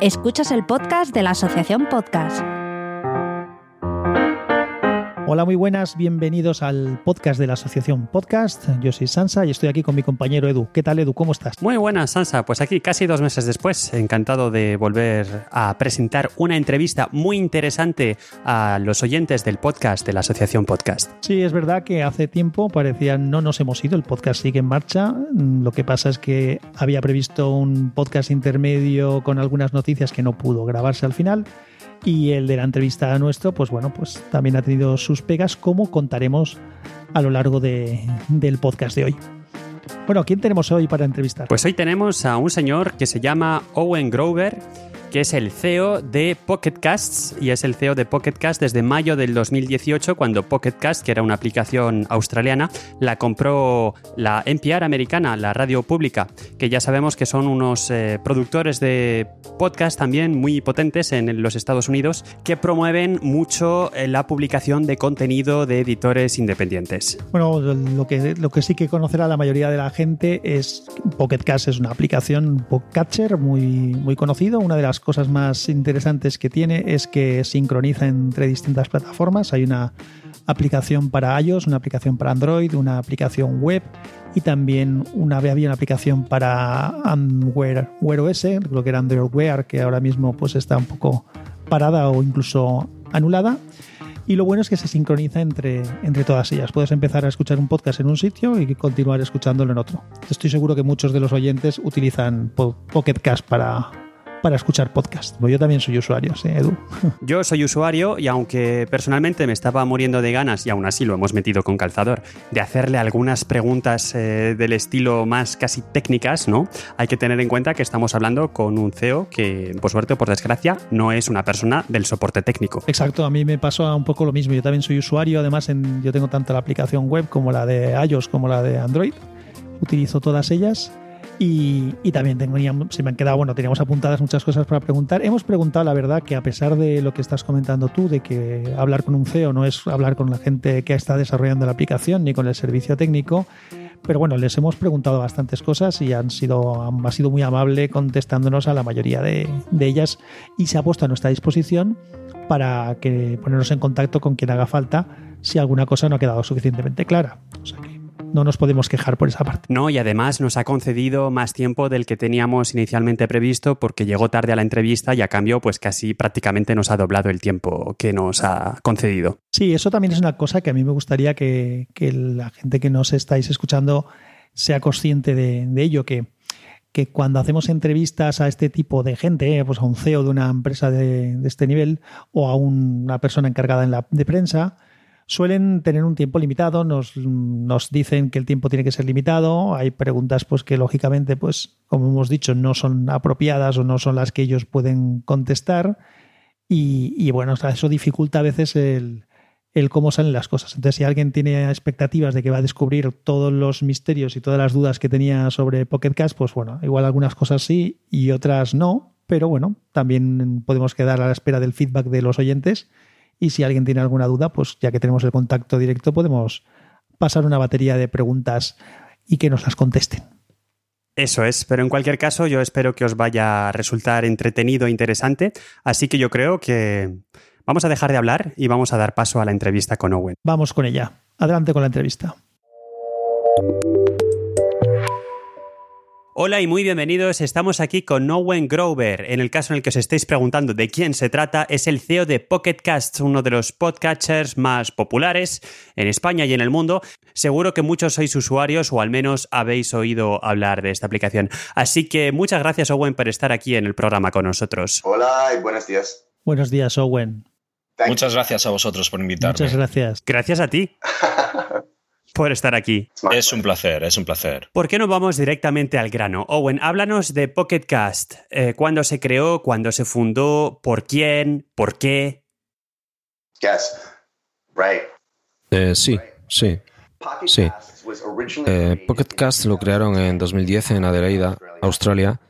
Escuchas el podcast de la Asociación Podcast. Hola, muy buenas, bienvenidos al podcast de la Asociación Podcast. Yo soy Sansa y estoy aquí con mi compañero Edu. ¿Qué tal, Edu? ¿Cómo estás? Muy buenas, Sansa. Pues aquí, casi dos meses después, encantado de volver a presentar una entrevista muy interesante a los oyentes del podcast de la Asociación Podcast. Sí, es verdad que hace tiempo parecía no nos hemos ido, el podcast sigue en marcha. Lo que pasa es que había previsto un podcast intermedio con algunas noticias que no pudo grabarse al final. Y el de la entrevista nuestro, pues bueno, pues también ha tenido sus pegas, como contaremos a lo largo de, del podcast de hoy. Bueno, ¿quién tenemos hoy para entrevistar? Pues hoy tenemos a un señor que se llama Owen Grover que es el CEO de Pocket Casts y es el CEO de Pocket Cast desde mayo del 2018 cuando Pocket Cast, que era una aplicación australiana, la compró la NPR americana, la radio pública, que ya sabemos que son unos eh, productores de podcast también muy potentes en los Estados Unidos que promueven mucho eh, la publicación de contenido de editores independientes. Bueno, lo que, lo que sí que conocerá la mayoría de la gente es Pocket Cast es una aplicación podcatcher muy, muy conocido, una de las cosas más interesantes que tiene es que sincroniza entre distintas plataformas. Hay una aplicación para iOS, una aplicación para Android, una aplicación web y también una, había una aplicación para Wear, Wear OS, creo que era Android Wear, que ahora mismo pues está un poco parada o incluso anulada. Y lo bueno es que se sincroniza entre, entre todas ellas. Puedes empezar a escuchar un podcast en un sitio y continuar escuchándolo en otro. Estoy seguro que muchos de los oyentes utilizan Pocket Cast para, para escuchar podcast. Yo también soy usuario, ¿sí, Edu? Yo soy usuario y aunque personalmente me estaba muriendo de ganas, y aún así lo hemos metido con calzador, de hacerle algunas preguntas eh, del estilo más casi técnicas, ¿no? Hay que tener en cuenta que estamos hablando con un CEO que, por suerte o por desgracia, no es una persona del soporte técnico. Exacto, a mí me pasó un poco lo mismo. Yo también soy usuario, además en, yo tengo tanto la aplicación web como la de iOS como la de Android. Utilizo todas ellas y, también teníamos, se me han quedado, bueno, teníamos apuntadas muchas cosas para preguntar. Hemos preguntado, la verdad, que a pesar de lo que estás comentando tú, de que hablar con un CEO no es hablar con la gente que está desarrollando la aplicación ni con el servicio técnico, pero bueno, les hemos preguntado bastantes cosas y han sido, ha sido muy amable contestándonos a la mayoría de, ellas y se ha puesto a nuestra disposición para ponernos en contacto con quien haga falta si alguna cosa no ha quedado suficientemente clara. O sea que no nos podemos quejar por esa parte. No, y además nos ha concedido más tiempo del que teníamos inicialmente previsto porque llegó tarde a la entrevista y a cambio pues casi prácticamente nos ha doblado el tiempo que nos ha concedido. Sí, eso también es una cosa que a mí me gustaría que, la gente que nos estáis escuchando sea consciente de, ello, que, que cuando hacemos entrevistas a este tipo de gente, pues a un CEO de una empresa de, este nivel o a una persona encargada en la, de prensa, suelen tener un tiempo limitado, nos, nos, dicen que el tiempo tiene que ser limitado, hay preguntas pues que lógicamente, pues como hemos dicho, no son apropiadas o no son las que ellos pueden contestar y, bueno, eso dificulta a veces el, el, cómo salen las cosas. Entonces, si alguien tiene expectativas de que va a descubrir todos los misterios y todas las dudas que tenía sobre Pocket Cast, pues bueno, igual algunas cosas sí y otras no, pero bueno, también podemos quedar a la espera del feedback de los oyentes y si alguien tiene alguna duda, pues ya que tenemos el contacto directo, podemos pasar una batería de preguntas y que nos las contesten. Eso es, pero en cualquier caso yo espero que os vaya a resultar entretenido e interesante, así que yo creo que vamos a dejar de hablar y vamos a dar paso a la entrevista con Owen. Vamos con ella. Adelante con la entrevista. Hola y muy bienvenidos. Estamos aquí con Owen Grover. En el caso en el que os estéis preguntando de quién se trata, es el CEO de Pocket Cast, uno de los podcatchers más populares en España y en el mundo. Seguro que muchos sois usuarios o al menos habéis oído hablar de esta aplicación. Así que muchas gracias, Owen, por estar aquí en el programa con nosotros. Hola y buenos días. Buenos días, Owen. Muchas gracias a vosotros por invitarme. Muchas gracias. Gracias a ti. por estar aquí. Es un placer, es un placer. ¿Por qué no vamos directamente al grano? Owen, háblanos de Pocket Cast. Eh, ¿Cuándo se creó? ¿Cuándo se fundó? ¿Por quién? ¿Por qué? Yes. Right. Eh, sí, sí. Sí. Eh, Pocket Cast lo crearon en 2010 en Adelaida, Australia,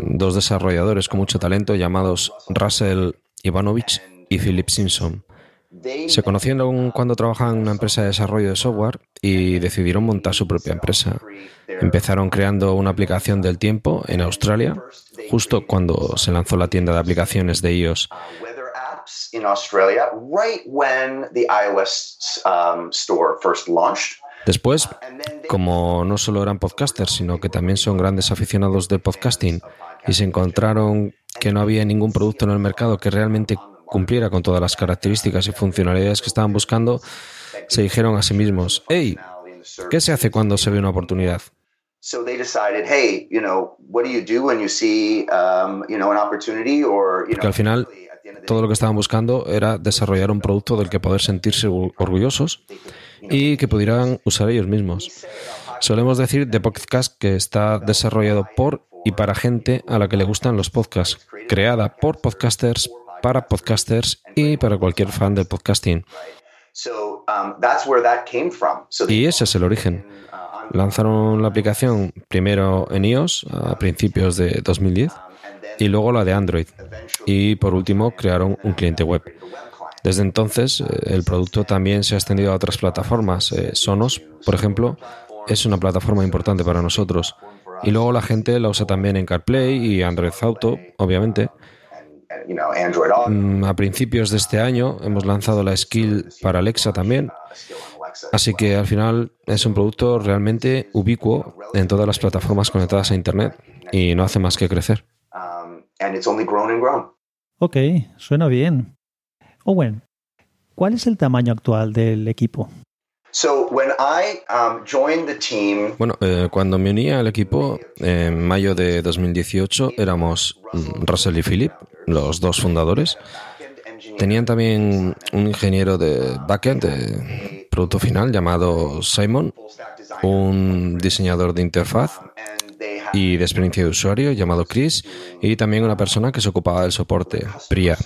dos desarrolladores con mucho talento llamados Russell Ivanovich y Philip Simpson. Se conocieron cuando trabajaban en una empresa de desarrollo de software y decidieron montar su propia empresa. Empezaron creando una aplicación del tiempo en Australia, justo cuando se lanzó la tienda de aplicaciones de iOS. Después, como no solo eran podcasters, sino que también son grandes aficionados del podcasting y se encontraron que no había ningún producto en el mercado que realmente cumpliera con todas las características y funcionalidades que estaban buscando, se dijeron a sí mismos, hey, ¿qué se hace cuando se ve una oportunidad? Porque al final todo lo que estaban buscando era desarrollar un producto del que poder sentirse orgullosos y que pudieran usar ellos mismos. Solemos decir de podcast que está desarrollado por y para gente a la que le gustan los podcasts, creada por podcasters, para podcasters y para cualquier fan del podcasting. Y ese es el origen. Lanzaron la aplicación primero en iOS a principios de 2010 y luego la de Android. Y por último crearon un cliente web. Desde entonces, eh, el producto también se ha extendido a otras plataformas. Eh, Sonos, por ejemplo, es una plataforma importante para nosotros. Y luego la gente la usa también en CarPlay y Android Auto, obviamente. Mm, a principios de este año hemos lanzado la skill para Alexa también. Así que al final es un producto realmente ubicuo en todas las plataformas conectadas a Internet y no hace más que crecer. Ok, suena bien. Owen, ¿cuál es el tamaño actual del equipo? Um, bueno, eh, cuando me uní al equipo en mayo de 2018 éramos mm, Russell y Philip, los dos fundadores. Tenían también un ingeniero de backend, de producto final, llamado Simon, un diseñador de interfaz y de experiencia de usuario llamado Chris y también una persona que se ocupaba del soporte, Priya.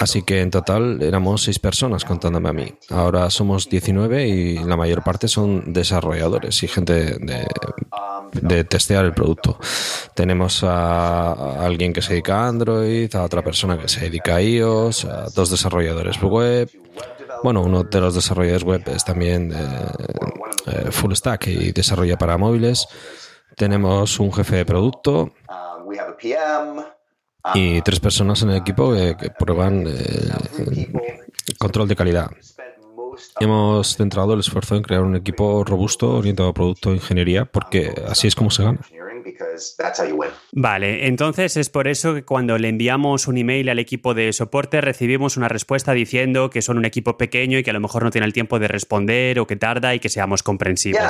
Así que en total éramos seis personas contándome a mí. Ahora somos 19 y la mayor parte son desarrolladores y gente de, testear el producto. Tenemos a, alguien que se dedica a Android, a otra persona que se dedica a iOS, a dos desarrolladores web. Bueno, uno de los desarrolladores web es también eh, full stack y desarrolla para móviles. Tenemos un jefe de producto y tres personas en el equipo que, prueban eh, control de calidad. Hemos centrado el esfuerzo en crear un equipo robusto orientado a producto e ingeniería porque así es como se gana. Vale, entonces es por eso que cuando le enviamos un email al equipo de soporte recibimos una respuesta diciendo que son un equipo pequeño y que a lo mejor no tiene el tiempo de responder o que tarda y que seamos comprensivos.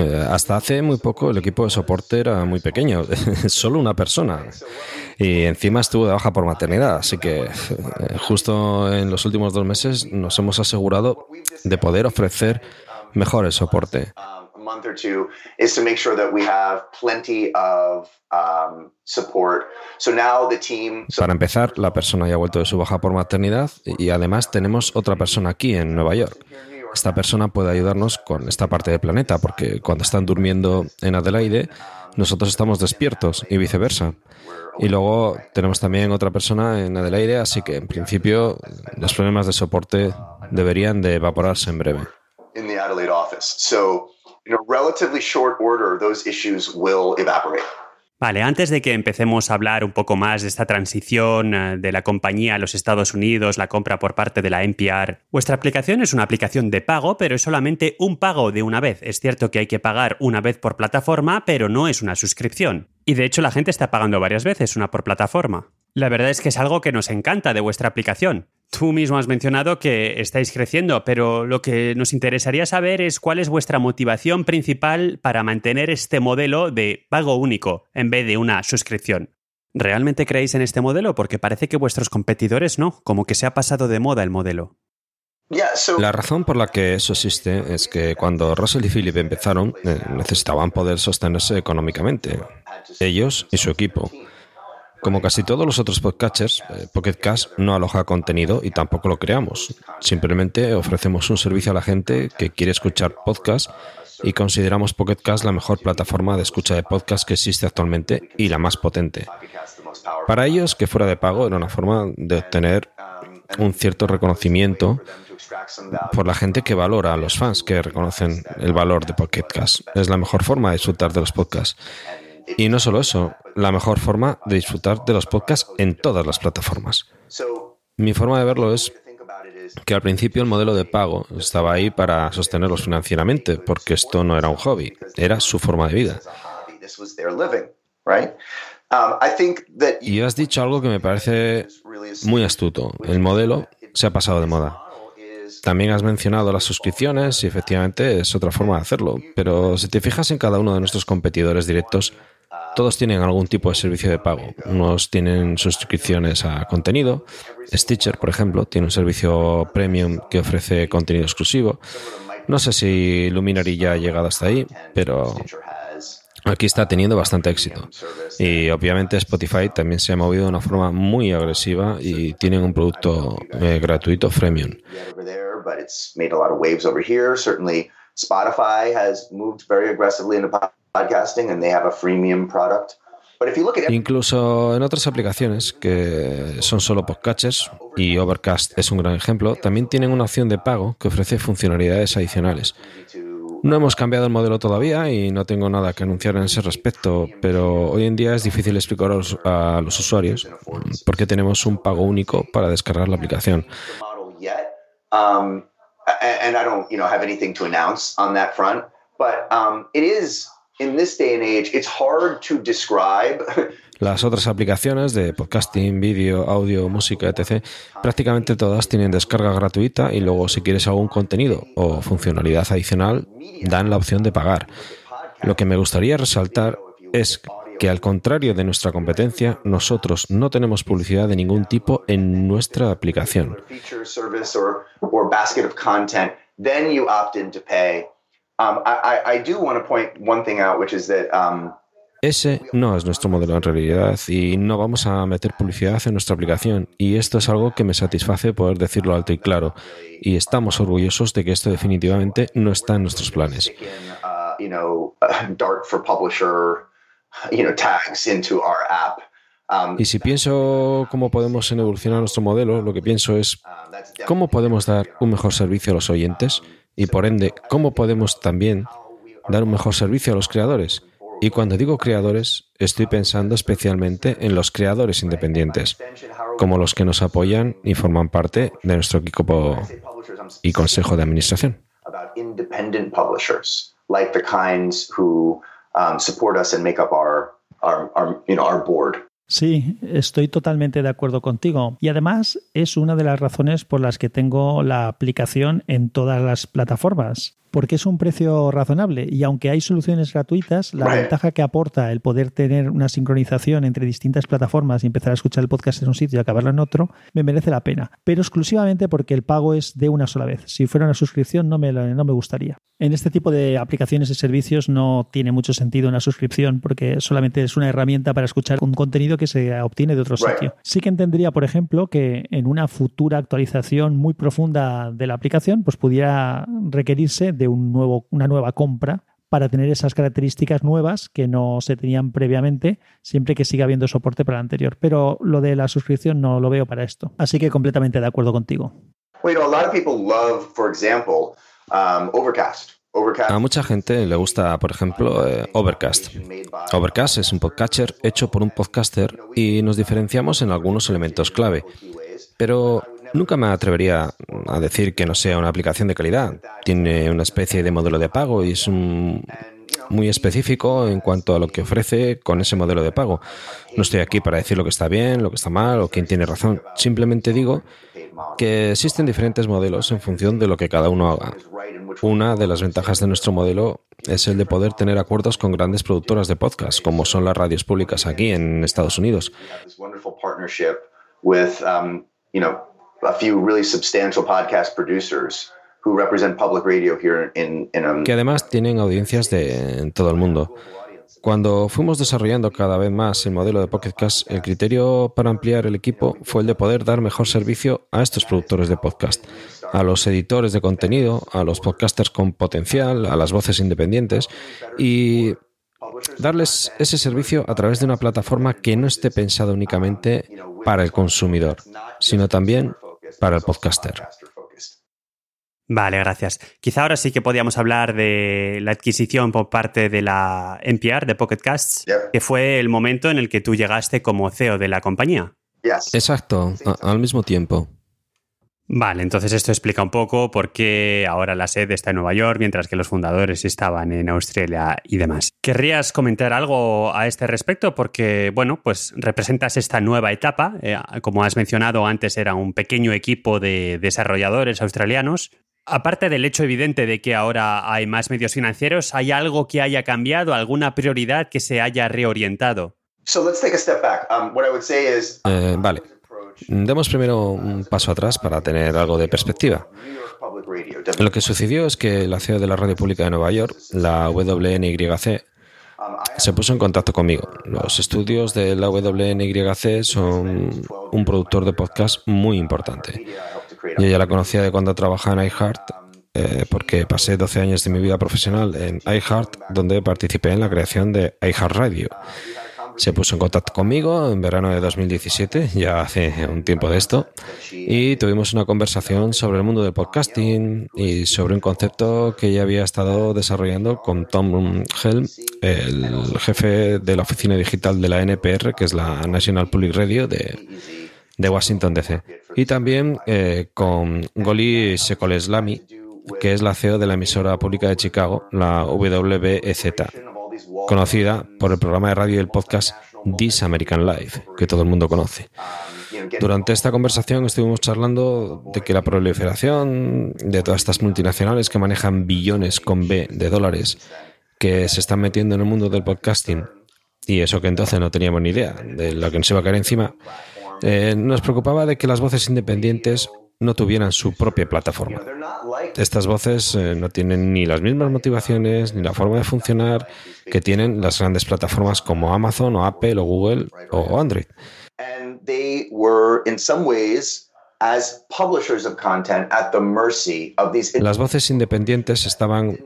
Eh, hasta hace muy poco el equipo de soporte era muy pequeño, solo una persona. Y encima estuvo de baja por maternidad, así que eh, justo en los últimos dos meses nos hemos asegurado de poder ofrecer mejor el soporte. Para empezar, la persona ya ha vuelto de su baja por maternidad y además tenemos otra persona aquí en Nueva York. Esta persona puede ayudarnos con esta parte del planeta porque cuando están durmiendo en Adelaide, nosotros estamos despiertos y viceversa. Y luego tenemos también otra persona en Adelaide, así que en principio los problemas de soporte deberían de evaporarse en breve. Vale, antes de que empecemos a hablar un poco más de esta transición eh, de la compañía a los Estados Unidos, la compra por parte de la NPR, vuestra aplicación es una aplicación de pago, pero es solamente un pago de una vez. Es cierto que hay que pagar una vez por plataforma, pero no es una suscripción. Y de hecho la gente está pagando varias veces una por plataforma. La verdad es que es algo que nos encanta de vuestra aplicación. Tú mismo has mencionado que estáis creciendo, pero lo que nos interesaría saber es cuál es vuestra motivación principal para mantener este modelo de pago único en vez de una suscripción. ¿Realmente creéis en este modelo? Porque parece que vuestros competidores no, como que se ha pasado de moda el modelo. La razón por la que eso existe es que cuando Russell y Philip empezaron eh, necesitaban poder sostenerse económicamente, ellos y su equipo. Como casi todos los otros podcatchers, eh, Pocket Cash no aloja contenido y tampoco lo creamos. Simplemente ofrecemos un servicio a la gente que quiere escuchar podcast y consideramos Pocket Cash la mejor plataforma de escucha de podcast que existe actualmente y la más potente. Para ellos, que fuera de pago era una forma de obtener un cierto reconocimiento por la gente que valora a los fans, que reconocen el valor de Pocket Es la mejor forma de disfrutar de los podcasts. Y no solo eso, la mejor forma de disfrutar de los podcasts en todas las plataformas. Mi forma de verlo es que al principio el modelo de pago estaba ahí para sostenerlos financieramente, porque esto no era un hobby, era su forma de vida. Y has dicho algo que me parece muy astuto. El modelo se ha pasado de moda. También has mencionado las suscripciones y efectivamente es otra forma de hacerlo, pero si te fijas en cada uno de nuestros competidores directos, todos tienen algún tipo de servicio de pago. Unos tienen suscripciones a contenido. Stitcher, por ejemplo, tiene un servicio premium que ofrece contenido exclusivo. No sé si Luminary ya ha llegado hasta ahí, pero aquí está teniendo bastante éxito. Y obviamente Spotify también se ha movido de una forma muy agresiva y tienen un producto eh, gratuito freemium. Spotify has moved very aggressively into podcasting and they have a freemium product. Incluso en otras aplicaciones que son solo podcatchers, y Overcast es un gran ejemplo, también tienen una opción de pago que ofrece funcionalidades adicionales. No hemos cambiado el modelo todavía y no tengo nada que anunciar en ese respecto, pero hoy en día es difícil explicar a los, usuarios por qué tenemos un pago único para descargar la aplicación. and I don't, you know, have anything to announce on that front. But um, it is in this day and age, it's hard to describe. Las otras aplicaciones de podcasting, vídeo, audio, música, etc., prácticamente todas tienen descarga gratuita y luego si quieres algún contenido o funcionalidad adicional, dan la opción de pagar. Lo que me gustaría resaltar es que al contrario de nuestra competencia, nosotros no tenemos publicidad de ningún tipo en nuestra aplicación. Ese no es nuestro modelo en realidad y no vamos a meter publicidad en nuestra aplicación. Y esto es algo que me satisface poder decirlo alto y claro. Y estamos orgullosos de que esto definitivamente no está en nuestros planes. Um, y si pienso cómo podemos evolucionar nuestro modelo, lo que pienso es um, cómo podemos dar un mejor servicio a los oyentes y por ende cómo podemos también dar un mejor servicio a los creadores. Y cuando digo creadores, estoy pensando especialmente en los creadores independientes, como los que nos apoyan y forman parte de nuestro equipo y consejo de administración. Um, our, our, you. Sí, estoy totalmente de acuerdo contigo. Y además es una de las razones por las que tengo la aplicación en todas las plataformas porque es un precio razonable y aunque hay soluciones gratuitas, la ventaja que aporta el poder tener una sincronización entre distintas plataformas y empezar a escuchar el podcast en un sitio y acabarlo en otro, me merece la pena. Pero exclusivamente porque el pago es de una sola vez. Si fuera una suscripción no me, no me gustaría. En este tipo de aplicaciones y servicios no tiene mucho sentido una suscripción porque solamente es una herramienta para escuchar un contenido que se obtiene de otro sitio. Sí que entendería, por ejemplo, que en una futura actualización muy profunda de la aplicación, pues pudiera requerirse de un nuevo, una nueva compra para tener esas características nuevas que no se tenían previamente, siempre que siga habiendo soporte para el anterior. Pero lo de la suscripción no lo veo para esto. Así que completamente de acuerdo contigo. A mucha gente le gusta, por ejemplo, eh, Overcast. Overcast es un podcatcher hecho por un podcaster y nos diferenciamos en algunos elementos clave. Pero Nunca me atrevería a decir que no sea una aplicación de calidad. Tiene una especie de modelo de pago y es muy específico en cuanto a lo que ofrece con ese modelo de pago. No estoy aquí para decir lo que está bien, lo que está mal o quién tiene razón. Simplemente digo que existen diferentes modelos en función de lo que cada uno haga. Una de las ventajas de nuestro modelo es el de poder tener acuerdos con grandes productoras de podcast, como son las radios públicas aquí en Estados Unidos que además tienen audiencias de en todo el mundo. Cuando fuimos desarrollando cada vez más el modelo de Pocketcast, el criterio para ampliar el equipo fue el de poder dar mejor servicio a estos productores de podcast, a los editores de contenido, a los podcasters con potencial, a las voces independientes y darles ese servicio a través de una plataforma que no esté pensada únicamente para el consumidor, sino también para el podcaster. Vale, gracias. Quizá ahora sí que podíamos hablar de la adquisición por parte de la NPR, de Pocket Casts, que fue el momento en el que tú llegaste como CEO de la compañía. Exacto, al mismo tiempo. Vale, entonces esto explica un poco por qué ahora la sede está en Nueva York, mientras que los fundadores estaban en Australia y demás. ¿Querrías comentar algo a este respecto? Porque, bueno, pues representas esta nueva etapa. Eh, como has mencionado antes, era un pequeño equipo de desarrolladores australianos. Aparte del hecho evidente de que ahora hay más medios financieros, ¿hay algo que haya cambiado, alguna prioridad que se haya reorientado? vale. Demos primero un paso atrás para tener algo de perspectiva. Lo que sucedió es que la CEO de la Radio Pública de Nueva York, la WNYC, se puso en contacto conmigo. Los estudios de la WNYC son un productor de podcast muy importante. Yo ya la conocía de cuando trabajaba en iHeart, eh, porque pasé 12 años de mi vida profesional en iHeart, donde participé en la creación de iHeart Radio se puso en contacto conmigo en verano de 2017, ya hace un tiempo de esto, y tuvimos una conversación sobre el mundo del podcasting y sobre un concepto que ella había estado desarrollando con Tom Helm, el jefe de la oficina digital de la NPR, que es la National Public Radio de, de Washington DC, y también eh, con Goli Sekoleslami, que es la CEO de la emisora pública de Chicago, la WBEZ conocida por el programa de radio y el podcast This American Life, que todo el mundo conoce. Durante esta conversación estuvimos charlando de que la proliferación de todas estas multinacionales que manejan billones con B de dólares que se están metiendo en el mundo del podcasting, y eso que entonces no teníamos ni idea de lo que nos iba a caer encima, eh, nos preocupaba de que las voces independientes no tuvieran su propia plataforma. Estas voces eh, no tienen ni las mismas motivaciones ni la forma de funcionar que tienen las grandes plataformas como Amazon o Apple o Google o Android. Las voces independientes estaban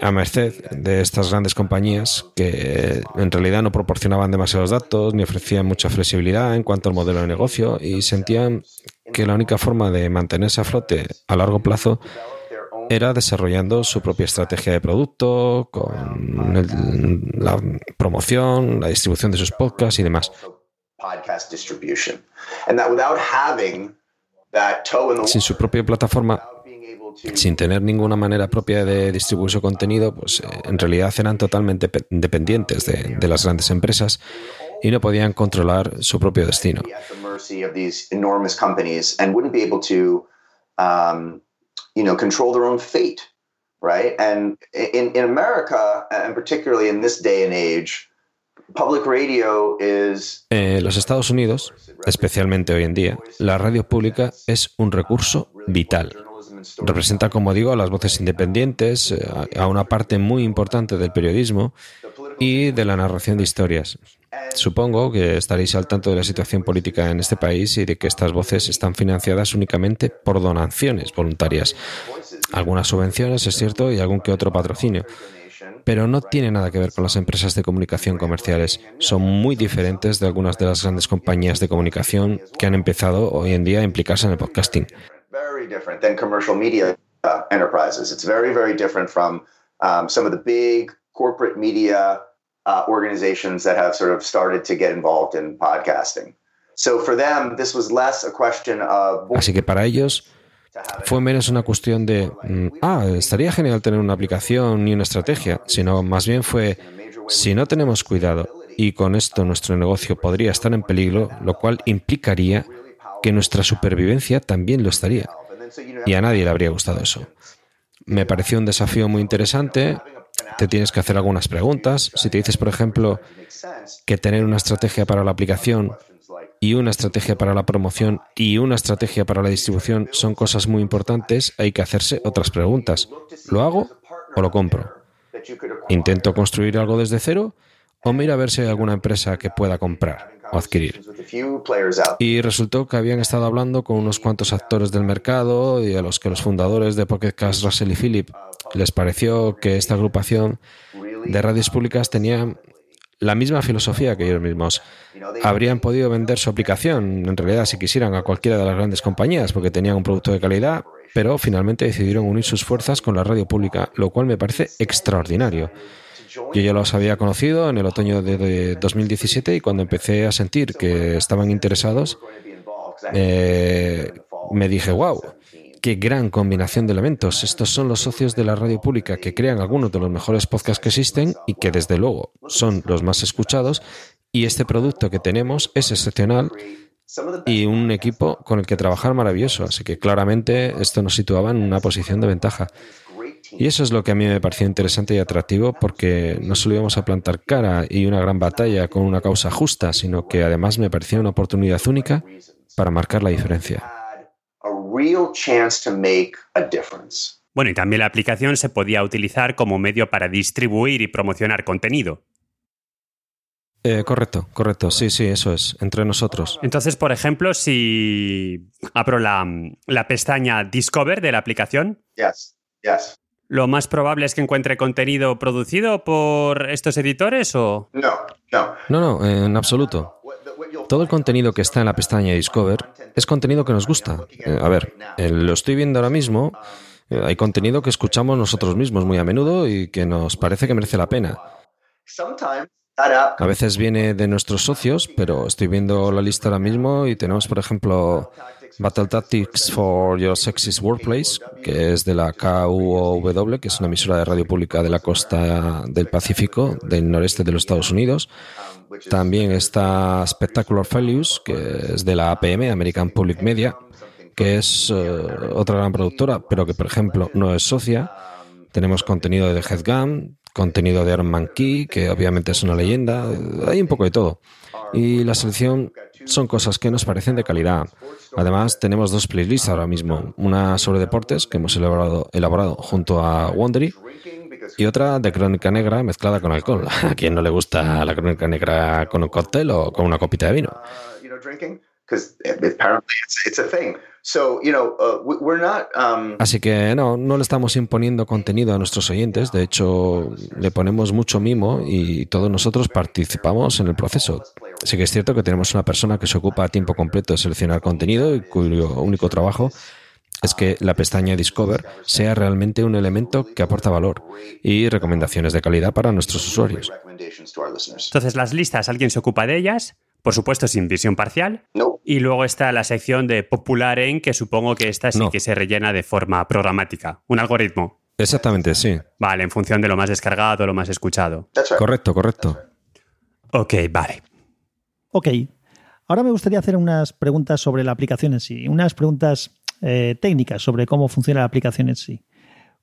a merced de estas grandes compañías que en realidad no proporcionaban demasiados datos ni ofrecían mucha flexibilidad en cuanto al modelo de negocio y sentían que la única forma de mantenerse a flote a largo plazo era desarrollando su propia estrategia de producto, con la promoción, la distribución de sus podcasts y demás. Sin su propia plataforma, sin tener ninguna manera propia de distribuir su contenido, pues eh, en realidad eran totalmente dependientes de, de las grandes empresas y no podían controlar su propio destino. you know, control their own fate, right? And in, in America, and particularly in this day and age. En los Estados Unidos, especialmente hoy en día, la radio pública es un recurso vital. Representa, como digo, a las voces independientes, eh, a una parte muy importante del periodismo y de la narración de historias. Supongo que estaréis al tanto de la situación política en este país y de que estas voces están financiadas únicamente por donaciones voluntarias. Algunas subvenciones, es cierto, y algún que otro patrocinio. Pero no tiene nada que ver con las empresas de comunicación comerciales. Son muy diferentes de algunas de las grandes compañías de comunicación que han empezado hoy en día a implicarse en el podcasting. corporate media organizations that have sort of started to get involved in podcasting. So for them, this was less a question of. Así que para ellos fue menos una cuestión de, mm, ah, estaría genial tener una aplicación ni una estrategia, sino más bien fue, si no tenemos cuidado y con esto nuestro negocio podría estar en peligro, lo cual implicaría que nuestra supervivencia también lo estaría. Y a nadie le habría gustado eso. Me pareció un desafío muy interesante, te tienes que hacer algunas preguntas. Si te dices, por ejemplo, que tener una estrategia para la aplicación y una estrategia para la promoción y una estrategia para la distribución son cosas muy importantes, hay que hacerse otras preguntas. ¿Lo hago o lo compro? ¿Intento construir algo desde cero o mira a ver si hay alguna empresa que pueda comprar o adquirir? Y resultó que habían estado hablando con unos cuantos actores del mercado y a los que los fundadores de Pocket Cast, Russell y Philip, les pareció que esta agrupación de radios públicas tenía la misma filosofía que ellos mismos. Habrían podido vender su aplicación, en realidad, si quisieran, a cualquiera de las grandes compañías, porque tenían un producto de calidad, pero finalmente decidieron unir sus fuerzas con la radio pública, lo cual me parece extraordinario. Yo ya los había conocido en el otoño de 2017 y cuando empecé a sentir que estaban interesados, eh, me dije, wow, qué gran combinación de elementos. Estos son los socios de la radio pública que crean algunos de los mejores podcasts que existen y que desde luego son los más escuchados. Y este producto que tenemos es excepcional y un equipo con el que trabajar maravilloso. Así que claramente esto nos situaba en una posición de ventaja. Y eso es lo que a mí me pareció interesante y atractivo porque no solo íbamos a plantar cara y una gran batalla con una causa justa, sino que además me parecía una oportunidad única para marcar la diferencia. Bueno, y también la aplicación se podía utilizar como medio para distribuir y promocionar contenido. Eh, correcto, correcto. Sí, sí, eso es. Entre nosotros. Entonces, por ejemplo, si abro la, la pestaña Discover de la aplicación. Yes, yes. ¿Lo más probable es que encuentre contenido producido por estos editores o...? No, no. No, no, en absoluto. Todo el contenido que está en la pestaña Discover es contenido que nos gusta. Eh, a ver, eh, lo estoy viendo ahora mismo. Eh, hay contenido que escuchamos nosotros mismos muy a menudo y que nos parece que merece la pena. A veces viene de nuestros socios, pero estoy viendo la lista ahora mismo y tenemos, por ejemplo, Battle Tactics for Your Sexist Workplace, que es de la KUOW, que es una emisora de radio pública de la costa del Pacífico, del noreste de los Estados Unidos. También está Spectacular Values, que es de la APM, American Public Media, que es eh, otra gran productora, pero que, por ejemplo, no es socia. Tenemos contenido de Headgun, contenido de Aaron Mankey, que obviamente es una leyenda. Hay un poco de todo. Y la selección son cosas que nos parecen de calidad. Además, tenemos dos playlists ahora mismo. Una sobre deportes, que hemos elaborado, elaborado junto a Wondery, y otra de crónica negra mezclada con alcohol. ¿A quien no le gusta la crónica negra con un cóctel o con una copita de vino? Así que no, no le estamos imponiendo contenido a nuestros oyentes, de hecho le ponemos mucho mimo y todos nosotros participamos en el proceso. Sí que es cierto que tenemos una persona que se ocupa a tiempo completo de seleccionar contenido y cuyo único trabajo es que la pestaña Discover sea realmente un elemento que aporta valor y recomendaciones de calidad para nuestros usuarios. Entonces las listas, alguien se ocupa de ellas, por supuesto sin visión parcial. Y luego está la sección de popular en, que supongo que esta sí que se rellena de forma programática, un algoritmo. Exactamente, sí. Vale, en función de lo más descargado, lo más escuchado. Correcto, correcto. Ok, vale. Ok. Ahora me gustaría hacer unas preguntas sobre la aplicación en sí, unas preguntas eh, técnicas sobre cómo funciona la aplicación en sí.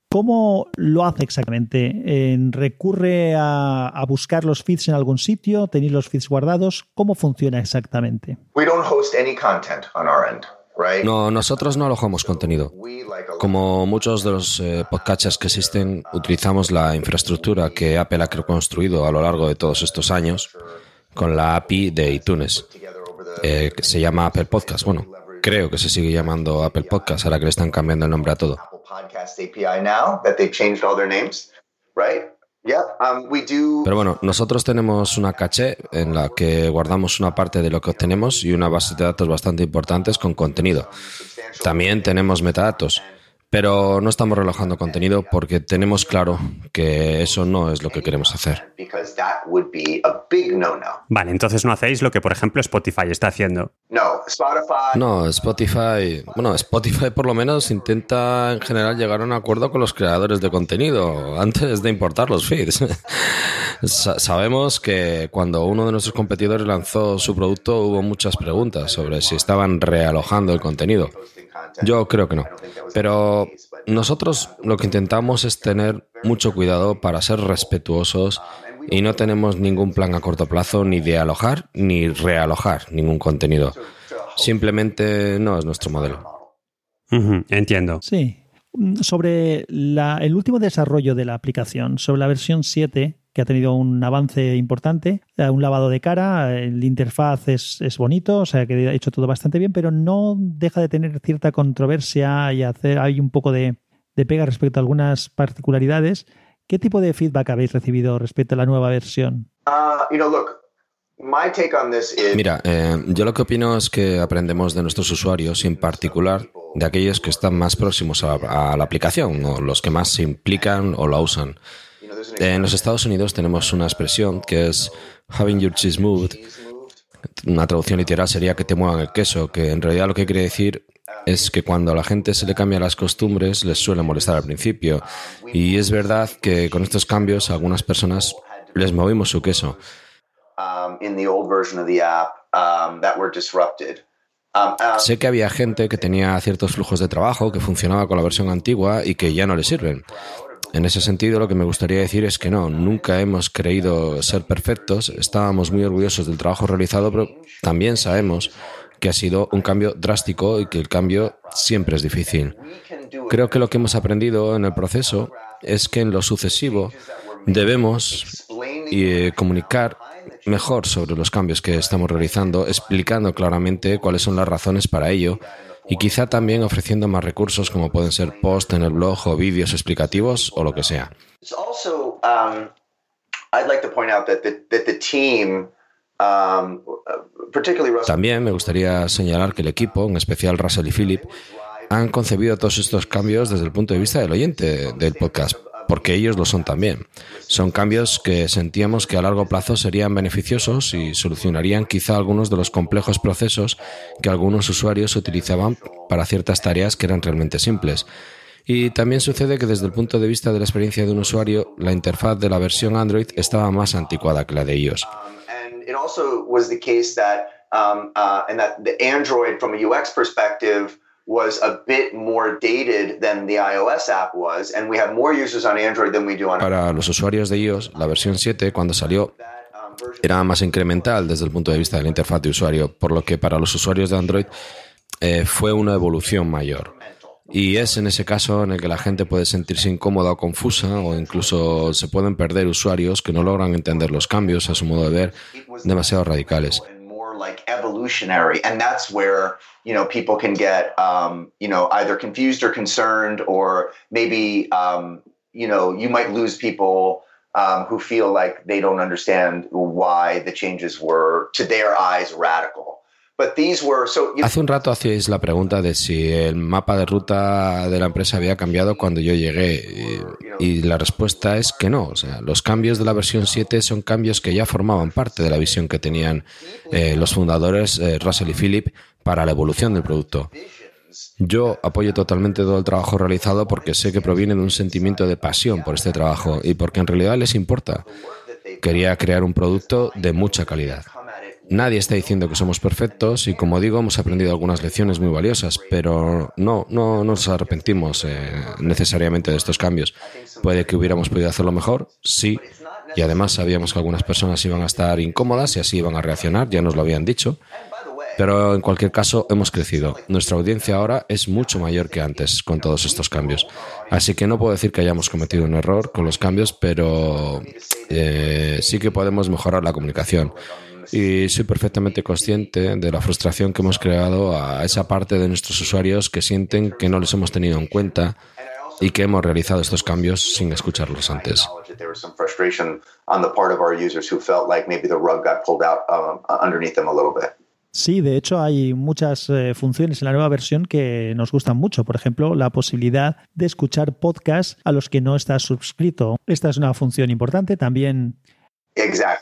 ¿Cómo lo hace exactamente? ¿Recurre a, buscar los feeds en algún sitio? ¿Tenéis los feeds guardados? ¿Cómo funciona exactamente? No, nosotros no alojamos contenido. Como muchos de los eh, podcasters que existen, utilizamos la infraestructura que Apple ha construido a lo largo de todos estos años con la API de iTunes, eh, que se llama Apple Podcast. Bueno, creo que se sigue llamando Apple Podcast, ahora que le están cambiando el nombre a todo. Pero bueno, nosotros tenemos una caché en la que guardamos una parte de lo que obtenemos y una base de datos bastante importantes con contenido. También tenemos metadatos. Pero no estamos relajando contenido porque tenemos claro que eso no es lo que queremos hacer. Vale, entonces no hacéis lo que, por ejemplo, Spotify está haciendo. No, Spotify, bueno, Spotify por lo menos intenta en general llegar a un acuerdo con los creadores de contenido antes de importar los feeds. Sabemos que cuando uno de nuestros competidores lanzó su producto hubo muchas preguntas sobre si estaban realojando el contenido. Yo creo que no. Pero nosotros lo que intentamos es tener mucho cuidado para ser respetuosos y no tenemos ningún plan a corto plazo ni de alojar ni realojar ningún contenido. Simplemente no es nuestro modelo. entiendo. Sí. Sobre el último desarrollo de la aplicación, sobre la versión 7, que ha tenido un avance importante, eh, un lavado de cara, el interfaz es, bonito, o sea que ha hecho todo bastante bien, pero no deja de tener cierta controversia y hacer hay un poco de, pega respecto a algunas particularidades ¿Qué tipo de feedback habéis recibido respecto a la nueva versión? Uh, you know, look, my take on this is Mira, eh, yo lo que opino es que aprendemos de nuestros usuarios y en particular de aquellos que están más próximos a, a la aplicación o los que más se implican o la usan. En los Estados Unidos tenemos una expresión que es having your cheese moved. Una traducción literal sería que te muevan el queso, que en realidad lo que quiere decir es que cuando a la gente se le cambian las costumbres les suele molestar al principio. Y es verdad que con estos cambios a algunas personas les movimos su queso. um, um. Um, uh, Sé que había gente que tenía ciertos flujos de trabajo que funcionaba con la versión antigua y que ya no le sirven. En ese sentido, lo que me gustaría decir es que no, nunca hemos creído ser perfectos, estábamos muy orgullosos del trabajo realizado, pero también sabemos que ha sido un cambio drástico y que el cambio siempre es difícil. Creo que lo que hemos aprendido en el proceso es que en lo sucesivo debemos eh, comunicar mejor sobre los cambios que estamos realizando, explicando claramente cuáles son las razones para ello y quizá también ofreciendo más recursos como pueden ser posts en el blog o vídeos explicativos o lo que sea. Um, um, También me gustaría señalar que el equipo, en especial Russell y Philip, han concebido todos estos cambios desde el punto de vista del oyente del podcast, porque ellos lo son también. Son cambios que sentíamos que a largo plazo serían beneficiosos y solucionarían quizá algunos de los complejos procesos que algunos usuarios utilizaban para ciertas tareas que eran realmente simples. Y también sucede que desde el punto de vista de la experiencia de un usuario, la interfaz de la versión Android estaba más anticuada que la de iOS. Um, was a bit more dated than the iOS app was, and we have more users on Android than we do on Para los usuarios de iOS, la versión 7, cuando salió, um, era más incremental desde el punto de vista de la interfaz de usuario, por lo que para los usuarios de Android eh, fue una evolución mayor. Y es en ese caso en el que la gente puede sentirse incómoda o confusa o incluso se pueden perder usuarios que no logran entender los cambios a su modo de ver demasiado radicales. You know people can get um, you know either confused or concerned or maybe um, you know you might lose people um, who feel like they don't understand why the changes were to their eyes radical but these were so you Hace un rato hacíais la pregunta de si el mapa de ruta de la empresa había cambiado cuando yo llegué y, y la respuesta es que no. O sea, los cambios de la versión 7 son cambios que ya formaban parte de la visión que tenían eh, los fundadores eh, Russell y Philip para la evolución del producto. Yo apoyo totalmente todo el trabajo realizado porque sé que proviene de un sentimiento de pasión por este trabajo y porque en realidad les importa. Quería crear un producto de mucha calidad. Nadie está diciendo que somos perfectos y como digo hemos aprendido algunas lecciones muy valiosas, pero no, no, no nos arrepentimos eh, necesariamente de estos cambios. Puede que hubiéramos podido hacerlo mejor, sí, y además sabíamos que algunas personas iban a estar incómodas y así iban a reaccionar, ya nos lo habían dicho. Pero en cualquier caso hemos crecido. Nuestra audiencia ahora es mucho mayor que antes con todos estos cambios. Así que no puedo decir que hayamos cometido un error con los cambios, pero eh, sí que podemos mejorar la comunicación. Y soy perfectamente consciente de la frustración que hemos creado a esa parte de nuestros usuarios que sienten que no les hemos tenido en cuenta y que hemos realizado estos cambios sin escucharlos antes. Sí, de hecho hay muchas eh, funciones en la nueva versión que nos gustan mucho. Por ejemplo, la posibilidad de escuchar podcasts a los que no estás suscrito. Esta es una función importante. También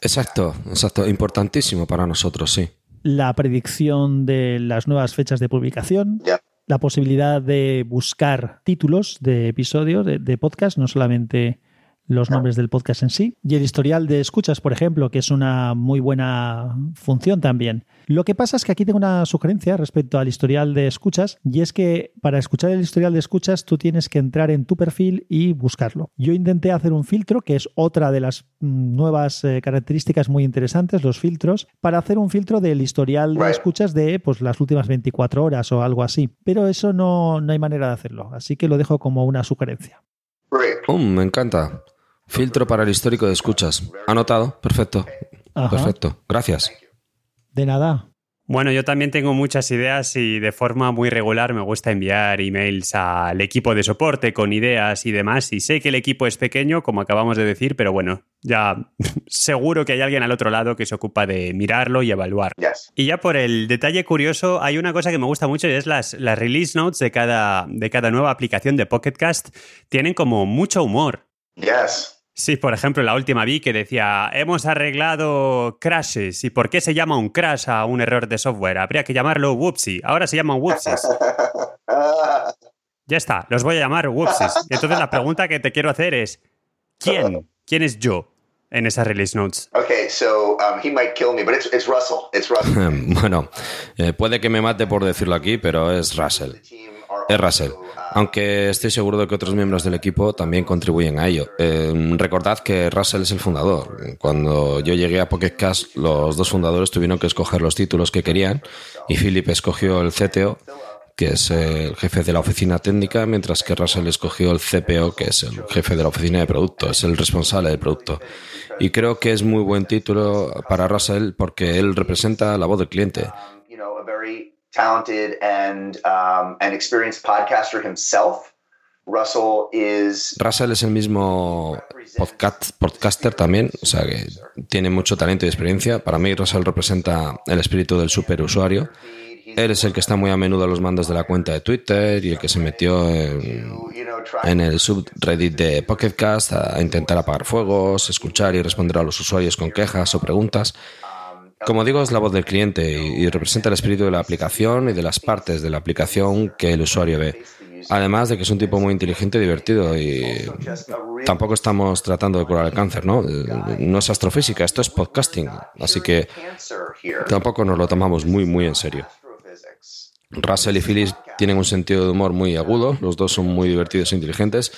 Exacto, exacto, importantísimo para nosotros, sí. la predicción de las nuevas fechas de publicación. La posibilidad de buscar títulos de episodios de, de podcast, no solamente los nombres del podcast en sí. Y el historial de escuchas, por ejemplo, que es una muy buena función también. Lo que pasa es que aquí tengo una sugerencia respecto al historial de escuchas, y es que para escuchar el historial de escuchas tú tienes que entrar en tu perfil y buscarlo. Yo intenté hacer un filtro, que es otra de las mm, nuevas eh, características muy interesantes, los filtros, para hacer un filtro del historial de escuchas de pues, las últimas 24 horas o algo así. Pero eso no, no hay manera de hacerlo, así que lo dejo como una sugerencia. Um, me encanta. Filtro para el histórico de escuchas. Anotado. Perfecto. Ajá. Perfecto. Gracias. De nada. Bueno, yo también tengo muchas ideas y de forma muy regular me gusta enviar emails al equipo de soporte con ideas y demás. Y sé que el equipo es pequeño, como acabamos de decir, pero bueno, ya seguro que hay alguien al otro lado que se ocupa de mirarlo y evaluar. Y ya por el detalle curioso, hay una cosa que me gusta mucho y es las, las release notes de cada, de cada nueva aplicación de Pocketcast. Tienen como mucho humor. Yes. Sí, por ejemplo, la última vi que decía, hemos arreglado crashes. ¿Y por qué se llama un crash a un error de software? Habría que llamarlo whoopsie. Ahora se llaman whoopsies. ya está, los voy a llamar whoopsies. Entonces la pregunta que te quiero hacer es, ¿quién? ¿Quién es yo? en esas release notes. Okay, so um, he might kill me, but it's, it's Russell. It's Russell. bueno, eh, puede que me mate por decirlo aquí, pero es Russell. Es Russell aunque estoy seguro de que otros miembros del equipo también contribuyen a ello. Eh, recordad que Russell es el fundador. Cuando yo llegué a Pocket Cast, los dos fundadores tuvieron que escoger los títulos que querían y Philip escogió el CTO, que es el jefe de la oficina técnica, mientras que Russell escogió el CPO, que es el jefe de la oficina de producto, es el responsable del producto. Y creo que es muy buen título para Russell porque él representa la voz del cliente talented and, um, and experienced podcaster himself. Russell is. Russell es el mismo podcast, podcaster también, o sea que tiene mucho talento y experiencia. Para mí, Russell representa el espíritu del superusuario. Él es el que está muy a menudo a los mandos de la cuenta de Twitter y el que se metió en, en el subreddit de Pocketcast a intentar apagar fuegos, escuchar y responder a los usuarios con quejas o preguntas. Como digo, es la voz del cliente y, representa el espíritu de la aplicación y de las partes de la aplicación que el usuario ve. Además de que es un tipo muy inteligente y divertido y tampoco estamos tratando de curar el cáncer, ¿no? No es astrofísica, esto es podcasting, así que tampoco nos lo tomamos muy, muy en serio. Russell y Phyllis tienen un sentido de humor muy agudo, los dos son muy divertidos e inteligentes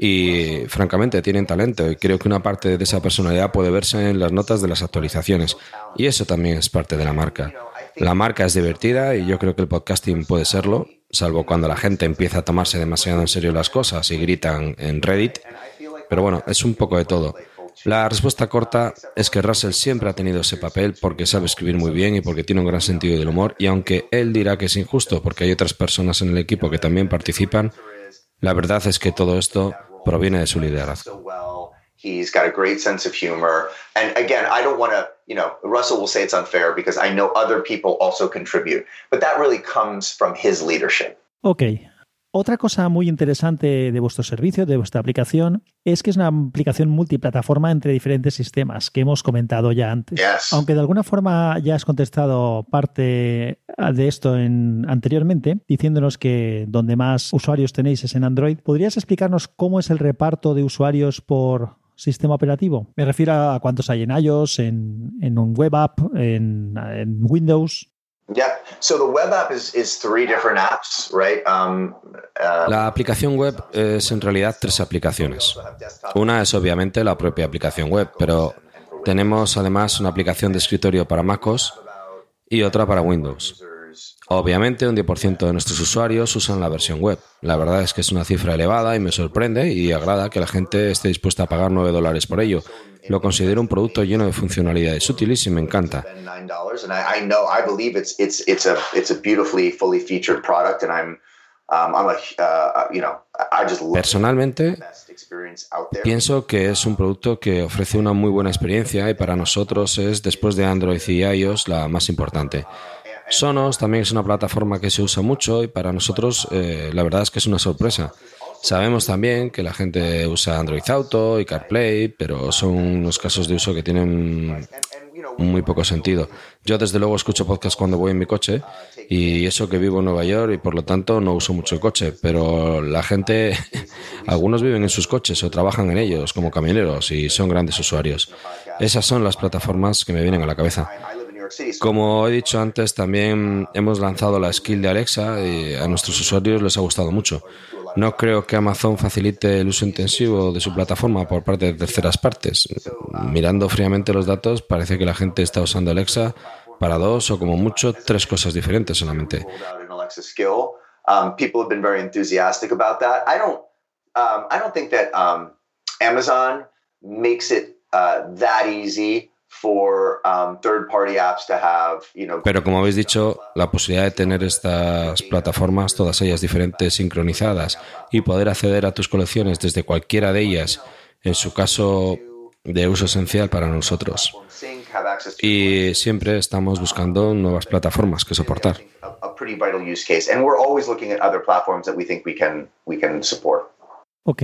y francamente tienen talento y creo que una parte de esa personalidad puede verse en las notas de las actualizaciones y eso también es parte de la marca. La marca es divertida y yo creo que el podcasting puede serlo, salvo cuando la gente empieza a tomarse demasiado en serio las cosas y gritan en Reddit, pero bueno, es un poco de todo. La respuesta corta es que Russell siempre ha tenido ese papel porque sabe escribir muy bien y porque tiene un gran sentido del humor y aunque él dirá que es injusto porque hay otras personas en el equipo que también participan, la verdad es que todo esto proviene de su liderazgo. He's got a great sense of humor. And again, I don't want to, you know, Russell will say it's unfair because I know other people also contribute, but that really comes from his leadership. Okay. Otra cosa muy interesante de vuestro servicio, de vuestra aplicación, es que es una aplicación multiplataforma entre diferentes sistemas que hemos comentado ya antes. Aunque de alguna forma ya has contestado parte de esto en, anteriormente, diciéndonos que donde más usuarios tenéis es en Android, ¿podrías explicarnos cómo es el reparto de usuarios por sistema operativo? Me refiero a cuántos hay en iOS, en, en un web app, en, en Windows. La aplicación web es en realidad tres aplicaciones. Una es obviamente la propia aplicación web, pero tenemos además una aplicación de escritorio para MacOS y otra para Windows. Obviamente, un 10% de nuestros usuarios usan la versión web. La verdad es que es una cifra elevada y me sorprende y agrada que la gente esté dispuesta a pagar 9 dólares por ello. Lo considero un producto lleno de funcionalidades útiles y me encanta. Personalmente, pienso que es un producto que ofrece una muy buena experiencia y para nosotros es, después de Android y iOS, la más importante. Sonos también es una plataforma que se usa mucho y para nosotros eh, la verdad es que es una sorpresa. Sabemos también que la gente usa Android Auto y CarPlay, pero son unos casos de uso que tienen muy poco sentido. Yo desde luego escucho podcast cuando voy en mi coche y eso que vivo en Nueva York y por lo tanto no uso mucho el coche, pero la gente, algunos viven en sus coches o trabajan en ellos como camioneros y son grandes usuarios. Esas son las plataformas que me vienen a la cabeza. Como he dicho antes, también hemos lanzado la skill de Alexa y a nuestros usuarios les ha gustado mucho. No creo que Amazon facilite el uso intensivo de su plataforma por parte de terceras partes. Mirando fríamente los datos, parece que la gente está usando Alexa para dos o como mucho tres cosas diferentes solamente. Amazon makes it uh, that easy Pero como habéis dicho, la posibilidad de tener estas plataformas, todas ellas diferentes, sincronizadas, y poder acceder a tus colecciones desde cualquiera de ellas, en su caso de uso esencial para nosotros. Y siempre estamos buscando nuevas plataformas que soportar. Ok.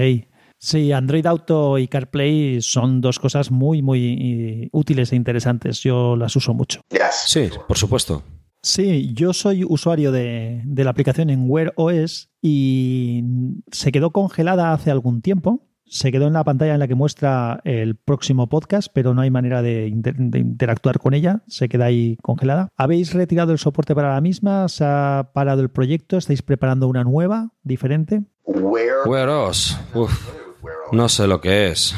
Sí, Android Auto y CarPlay son dos cosas muy, muy útiles e interesantes. Yo las uso mucho. Sí, por supuesto. Sí, yo soy usuario de, de la aplicación en Wear OS y se quedó congelada hace algún tiempo se quedó en la pantalla en la que muestra el próximo podcast, pero no hay manera de, interactuar con ella, se queda ahí congelada. ¿Habéis retirado el soporte para la misma? ¿Se ha parado el proyecto? ¿Estáis preparando una nueva, diferente? Wear OS. No sé lo que es.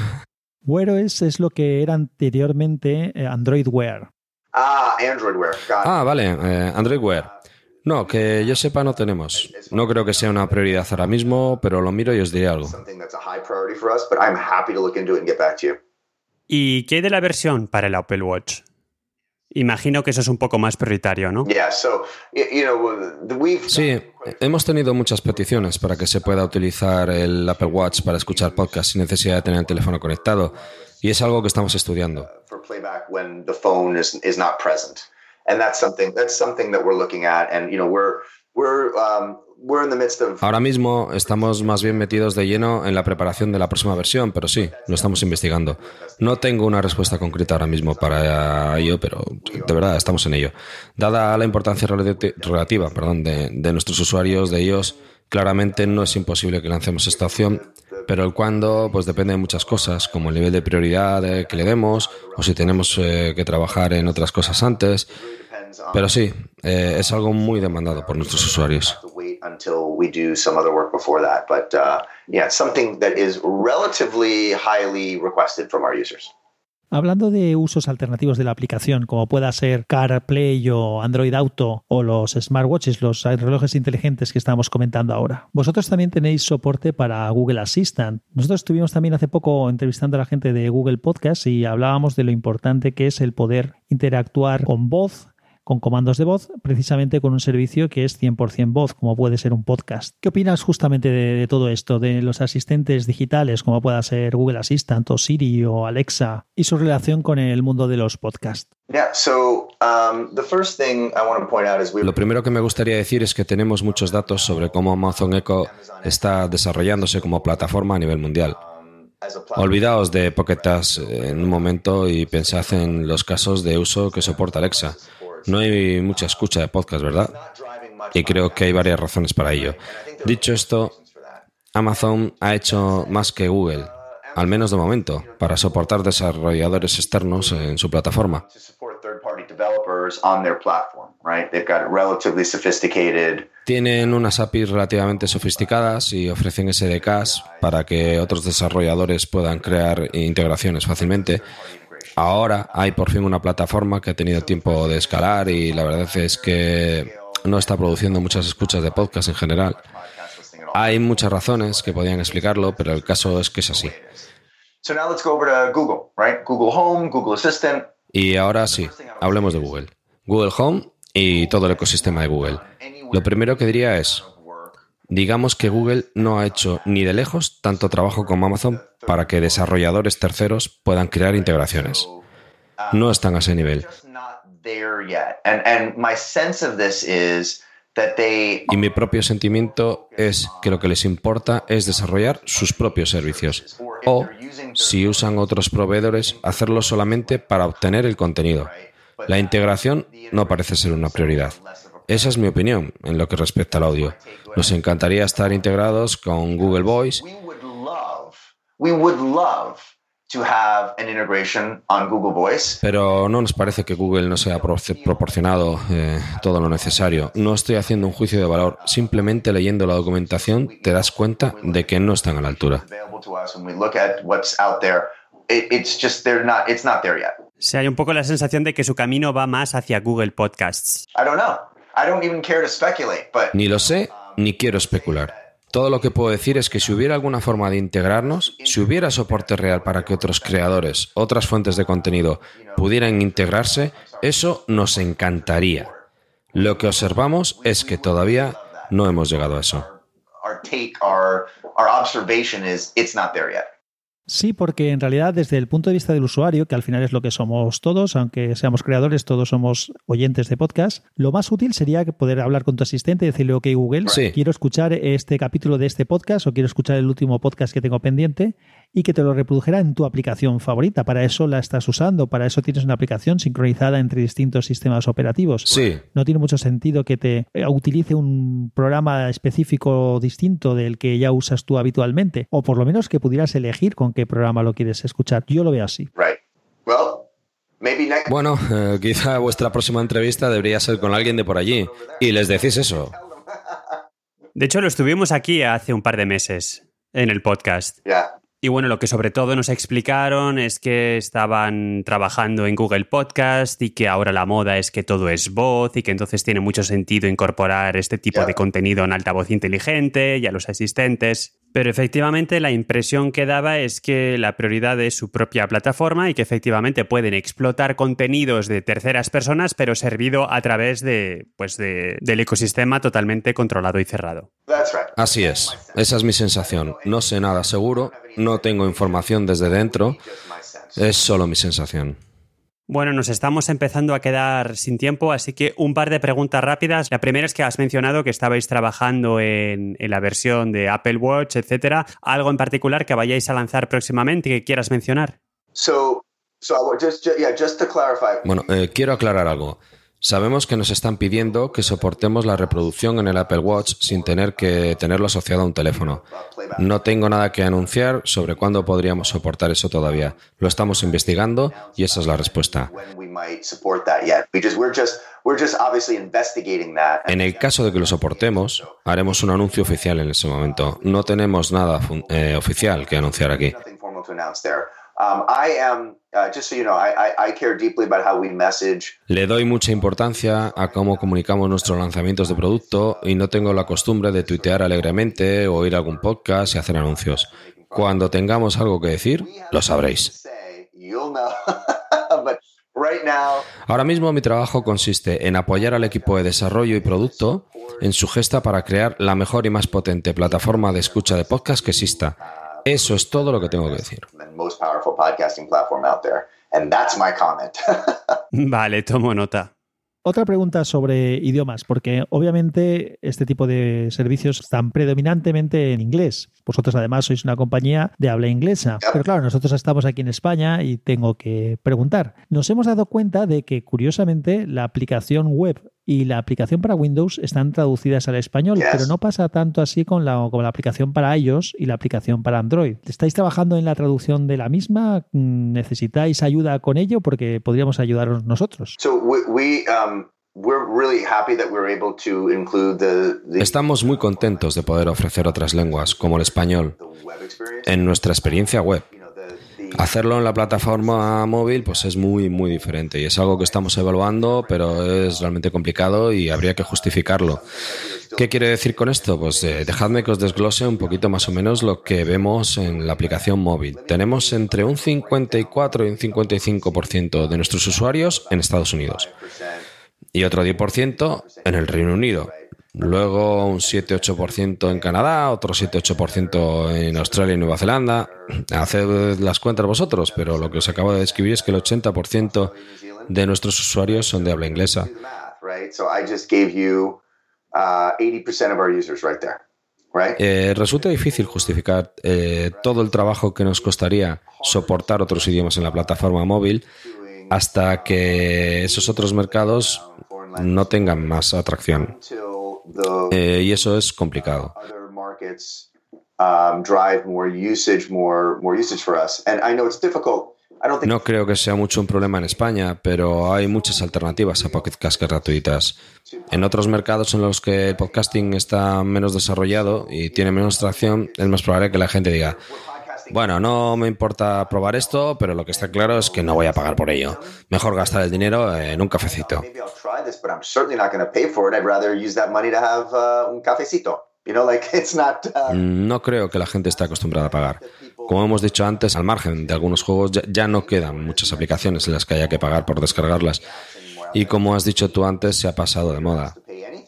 Wear OS es lo que era anteriormente eh, Android Wear. Ah, Android Wear. Ah, vale, eh, Android Wear. No, que yo sepa no tenemos. No creo que sea una prioridad ahora mismo, pero lo miro y os diré algo. ¿Y qué hay de la versión para el Apple Watch? Imagino que eso es un poco más prioritario, ¿no? Sí, hemos tenido muchas peticiones para que se pueda utilizar el Apple Watch para escuchar podcasts sin necesidad de tener el teléfono conectado. Y es algo que estamos estudiando. Ahora mismo estamos más bien metidos de lleno en la preparación de la próxima versión, pero sí, lo estamos investigando. No tengo una respuesta concreta ahora mismo para ello, pero de verdad estamos en ello. Dada la importancia relativa perdón, de, nuestros usuarios, de ellos, claramente no es imposible que lancemos esta opción pero el cuándo, pues depende de muchas cosas, como el nivel de prioridad eh, que le demos, o si tenemos eh, que trabajar en otras cosas antes. Pero sí, eh, es algo muy demandado por nuestros usuarios. Hablando de usos alternativos de la aplicación, como pueda ser CarPlay o Android Auto o los smartwatches, los relojes inteligentes que estamos comentando ahora, vosotros también tenéis soporte para Google Assistant. Nosotros estuvimos también hace poco entrevistando a la gente de Google Podcast y hablábamos de lo importante que es el poder interactuar con voz con comandos de voz, precisamente con un servicio que es 100% voz, como puede ser un podcast. ¿Qué opinas justamente de, todo esto, de los asistentes digitales, como pueda ser Google Assistant o Siri o Alexa, y su relación con el mundo de los podcasts? Lo primero que me gustaría decir es que tenemos muchos datos sobre cómo Amazon Echo está desarrollándose como plataforma a nivel mundial. Olvidaos de Pocket en un momento y pensad en los casos de uso que soporta Alexa. No hay mucha escucha de podcast, ¿verdad? Y creo que hay varias razones para ello. Dicho esto, Amazon ha hecho más que Google, al menos de momento, para soportar desarrolladores externos en su plataforma. Tienen unas APIs relativamente sofisticadas y ofrecen SDKs para que otros desarrolladores puedan crear integraciones fácilmente Ahora hay por fin una plataforma que ha tenido tiempo de escalar y la verdad es que no está produciendo muchas escuchas de podcast en general. Hay muchas razones que podrían explicarlo, pero el caso es que es así. Y ahora sí, hablemos de Google. Google Home y todo el ecosistema de Google. Lo primero que diría es, Digamos que Google no ha hecho ni de lejos tanto trabajo como Amazon para que desarrolladores terceros puedan crear integraciones. No están a ese nivel. Y mi propio sentimiento es que lo que les importa es desarrollar sus propios servicios. O, si usan otros proveedores, hacerlo solamente para obtener el contenido. La integración no parece ser una prioridad. Esa es mi opinión en lo que respecta al audio. Nos encantaría estar integrados con Google Voice. Pero no nos parece que Google nos haya proporcionado eh, todo lo necesario. No estoy haciendo un juicio de valor. Simplemente leyendo la documentación te das cuenta de que no están a la altura. Si hay un poco la sensación de que su camino va más hacia Google Podcasts. Ni lo sé, ni quiero especular. Todo lo que puedo decir es que si hubiera alguna forma de integrarnos, si hubiera soporte real para que otros creadores, otras fuentes de contenido pudieran integrarse, eso nos encantaría. Lo que observamos es que todavía no hemos llegado a eso. Sí, porque en realidad desde el punto de vista del usuario, que al final es lo que somos todos, aunque seamos creadores, todos somos oyentes de podcast, lo más útil sería poder hablar con tu asistente y decirle, ok Google, quiero escuchar este capítulo de este podcast o quiero escuchar el último podcast que tengo pendiente y que te lo reprodujera en tu aplicación favorita. Para eso la estás usando, para eso tienes una aplicación sincronizada entre distintos sistemas operativos. Sí. No tiene mucho sentido que te eh, utilice un programa específico distinto del que ya usas tú habitualmente, o por lo menos que pudieras elegir con qué programa lo quieres escuchar. Yo lo veo así. Bueno, eh, quizá vuestra próxima entrevista debería ser con alguien de por allí. Y les decís eso. De hecho, lo estuvimos aquí hace un par de meses en el podcast. Y bueno, lo que sobre todo nos explicaron es que estaban trabajando en Google Podcast y que ahora la moda es que todo es voz y que entonces tiene mucho sentido incorporar este tipo de contenido en altavoz inteligente y a los asistentes. Pero efectivamente la impresión que daba es que la prioridad es su propia plataforma y que efectivamente pueden explotar contenidos de terceras personas, pero servido a través de, pues del ecosistema totalmente controlado y cerrado. Así es, esa es mi sensación. No sé nada seguro, no tengo información desde dentro, es solo mi sensación. Bueno, nos estamos empezando a quedar sin tiempo, así que un par de preguntas rápidas. La primera es que has mencionado que estabais trabajando en, la versión de Apple Watch, etcétera. ¿Algo en particular que vayáis a lanzar próximamente y que quieras mencionar? Bueno, eh, quiero aclarar algo. Sabemos que nos están pidiendo que soportemos la reproducción en el Apple Watch sin tener que tenerlo asociado a un teléfono. No tengo nada que anunciar sobre cuándo podríamos soportar eso todavía. Lo estamos investigando y esa es la respuesta. En el caso de que lo soportemos, haremos un anuncio oficial en ese momento. No tenemos nada eh, oficial que anunciar aquí. Le doy mucha importancia a cómo comunicamos nuestros lanzamientos de producto y no tengo la costumbre de tuitear alegremente o ir a algún podcast y hacer anuncios. Cuando tengamos algo que decir, lo sabréis. Ahora mismo mi trabajo consiste en apoyar al equipo de desarrollo y producto en su gesta para crear la mejor y más potente plataforma de escucha de podcast que exista eso es todo lo que tengo que decir. vale, tomo nota. Otra pregunta sobre idiomas, porque obviamente este tipo de servicios están predominantemente en inglés. Vosotros además sois una compañía de habla inglesa. Pero claro, nosotros estamos aquí en España y tengo que preguntar. Nos hemos dado cuenta de que curiosamente la aplicación web y la aplicación para Windows están traducidas al español, pero no pasa tanto así con la, con la aplicación para iOS y la aplicación para Android. ¿Estáis trabajando en la traducción de la misma? ¿Necesitáis ayuda con ello? Porque podríamos ayudaros nosotros. Estamos muy contentos de poder ofrecer otras lenguas, como el español, en nuestra experiencia web. Hacerlo en la plataforma móvil pues es muy muy diferente y es algo que estamos evaluando, pero es realmente complicado y habría que justificarlo. ¿Qué quiere decir con esto? Pues eh, dejadme que os desglose un poquito más o menos lo que vemos en la aplicación móvil. Tenemos entre un 54 y un 55% de nuestros usuarios en Estados Unidos y otro 10% en el Reino Unido. Luego un 7-8% en Canadá, otro 7-8% en Australia y Nueva Zelanda. Haced las cuentas vosotros, pero lo que os acabo de describir es que el 80% de nuestros usuarios son de habla inglesa. Eh, resulta difícil justificar eh, todo el trabajo que nos costaría soportar otros idiomas en la plataforma móvil hasta que esos otros mercados no tengan más atracción. Eh, y eso es complicado. No creo que sea mucho un problema en España, pero hay muchas alternativas a Pocket Cast gratuitas. En otros mercados en los que el podcasting está menos desarrollado y tiene menos tracción, es más probable que la gente diga, bueno, no me importa probar esto, pero lo que está claro es que no voy a pagar por ello. Mejor gastar el dinero en un cafecito. No creo que la gente esté acostumbrada a pagar. Como hemos dicho antes, al margen de algunos juegos ya, no quedan muchas aplicaciones en las que haya que pagar por descargarlas. Y como has dicho tú antes, se ha pasado de moda.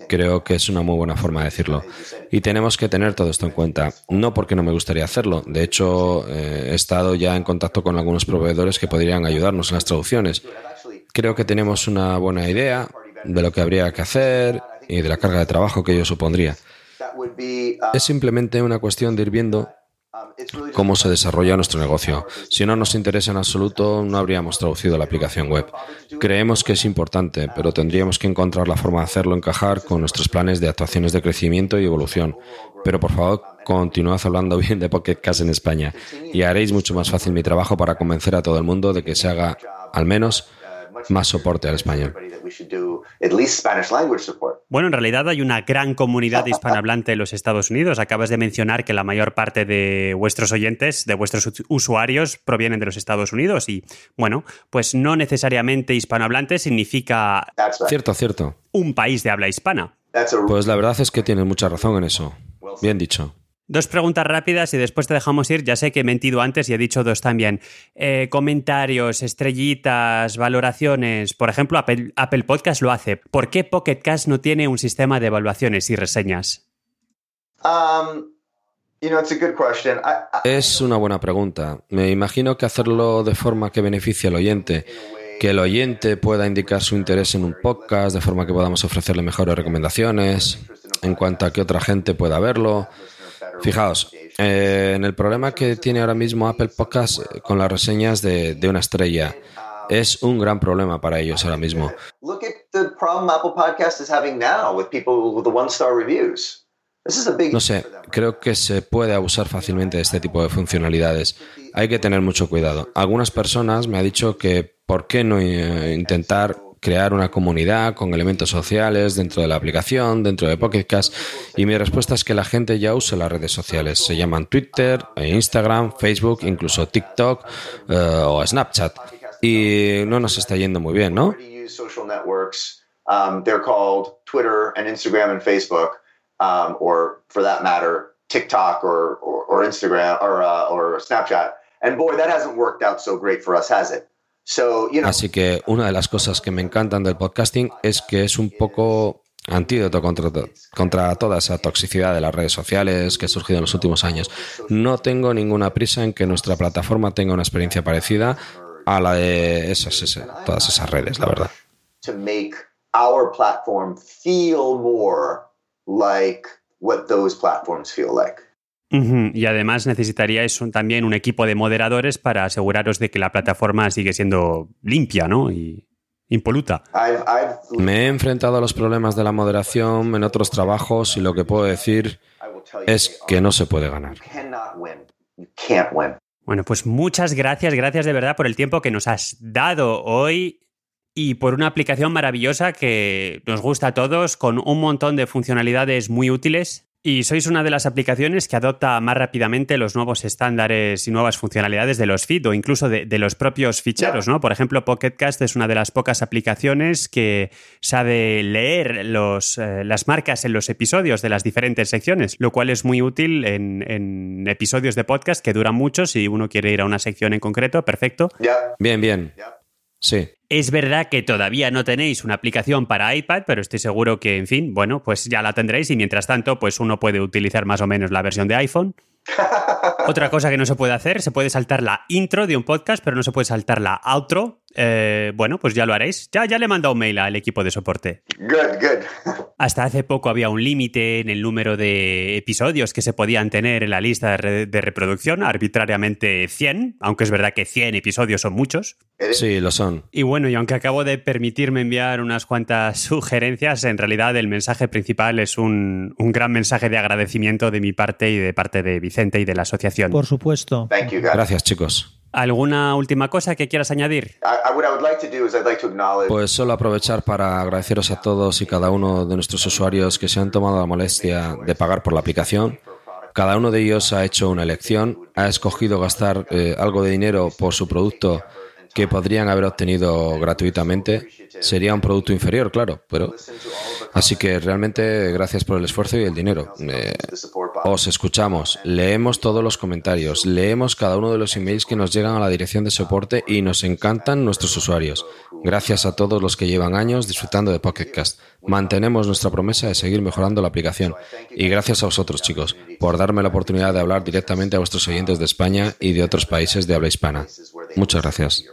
Creo que es una muy buena forma de decirlo. Y tenemos que tener todo esto en cuenta. No porque no me gustaría hacerlo. De hecho, eh, he estado ya en contacto con algunos proveedores que podrían ayudarnos en las traducciones. Creo que tenemos una buena idea de lo que habría que hacer y de la carga de trabajo que ello supondría. Es simplemente una cuestión de ir viendo cómo se desarrolla nuestro negocio. Si no nos interesa en absoluto, no habríamos traducido la aplicación web. Creemos que es importante, pero tendríamos que encontrar la forma de hacerlo encajar con nuestros planes de actuaciones de crecimiento y evolución. Pero por favor, continuad hablando bien de Pocket Cash en España y haréis mucho más fácil mi trabajo para convencer a todo el mundo de que se haga, al menos, más soporte al español. Bueno, en realidad hay una gran comunidad hispanohablante en los Estados Unidos. Acabas de mencionar que la mayor parte de vuestros oyentes, de vuestros usuarios, provienen de los Estados Unidos y, bueno, pues no necesariamente hispanohablante significa... Cierto, cierto. Un país de habla hispana. Pues la verdad es que tienes mucha razón en eso. Bien dicho. Dos preguntas rápidas y después te dejamos ir. Ya sé que he mentido antes y he dicho dos también. Eh, comentarios, estrellitas, valoraciones. Por ejemplo, Apple, Apple, Podcast lo hace. ¿Por qué Pocket Cast no tiene un sistema de evaluaciones y reseñas? Um, es una buena pregunta. Me imagino que hacerlo de forma que beneficie al oyente que el oyente pueda indicar su interés en un podcast de forma que podamos ofrecerle mejores recomendaciones en cuanto a que otra gente pueda verlo. Fijaos, eh, en el problema que tiene ahora mismo Apple Podcast eh, con las reseñas de, de una estrella. Es un gran problema para ellos ahora mismo. No sé, creo que se puede abusar fácilmente de este tipo de funcionalidades. Hay que tener mucho cuidado. Algunas personas me han dicho que por qué no eh, intentar crear una comunidad con elementos sociales dentro de la aplicación, dentro de Pocket Cast. Y mi respuesta es que la gente ya usa las redes sociales. Se llaman Twitter, Instagram, Facebook, incluso TikTok eh, o Snapchat. Y no nos está yendo muy bien, ¿no? Um, TikTok uh, Snapchat. And boy, that hasn't worked out so great for us, has it? Así que una de las cosas que me encantan del podcasting es que es un poco antídoto contra, contra toda esa toxicidad de las redes sociales que ha surgido en los últimos años. No tengo ninguna prisa en que nuestra plataforma tenga una experiencia parecida a la de esas, todas esas redes, la verdad. Platform feel more like what those platforms feel like. Y además necesitaríais también un equipo de moderadores para aseguraros de que la plataforma sigue siendo limpia, ¿no? Y impoluta. Me he enfrentado a los problemas de la moderación en otros trabajos y lo que puedo decir es que no se puede ganar. Bueno, pues muchas gracias, gracias de verdad por el tiempo que nos has dado hoy y por una aplicación maravillosa que nos gusta a todos, con un montón de funcionalidades muy útiles y sois una de las aplicaciones que adopta más rápidamente los nuevos estándares y nuevas funcionalidades de los feed o incluso de, los propios ficheros, ¿no? Por ejemplo, Pocketcast es una de las pocas aplicaciones que sabe leer los, eh, las marcas en los episodios de las diferentes secciones, lo cual es muy útil en, en episodios de podcast que duran mucho. Si uno quiere ir a una sección en concreto, perfecto. Bien, bien. Sí. Es verdad que todavía no tenéis una aplicación para iPad, pero estoy seguro que, en fin, bueno, pues ya la tendréis y mientras tanto, pues uno puede utilizar más o menos la versión de iPhone. Otra cosa que no se puede hacer, se puede saltar la intro de un podcast, pero no se puede saltar la outro. Eh, bueno, pues ya lo haréis. Ya, ya le he mandado un mail al equipo de soporte. Good, good. Hasta hace poco había un límite en el número de episodios que se podían tener en la lista de, reproducción, arbitrariamente 100, aunque es verdad que 100 episodios son muchos. Sí, lo son. Y bueno, y aunque acabo de permitirme enviar unas cuantas sugerencias, en realidad el mensaje principal es un, un gran mensaje de agradecimiento de mi parte y de parte de Vicente y de la asociación. Por supuesto. Gracias, chicos. ¿Alguna última cosa que quieras añadir? Pues solo aprovechar para agradeceros a todos y cada uno de nuestros usuarios que se han tomado la molestia de pagar por la aplicación. Cada uno de ellos ha hecho una elección, ha escogido gastar eh, algo de dinero por su producto que podrían haber obtenido gratuitamente. Sería un producto inferior, claro, pero Así que realmente gracias por el esfuerzo y el dinero. Eh, os escuchamos, leemos todos los comentarios, leemos cada uno de los emails que nos llegan a la dirección de soporte y nos encantan nuestros usuarios. Gracias a todos los que llevan años disfrutando de Pocketcast. Mantenemos nuestra promesa de seguir mejorando la aplicación. Y gracias a vosotros, chicos, por darme la oportunidad de hablar directamente a vuestros oyentes de España y de otros países de habla hispana. Muchas gracias.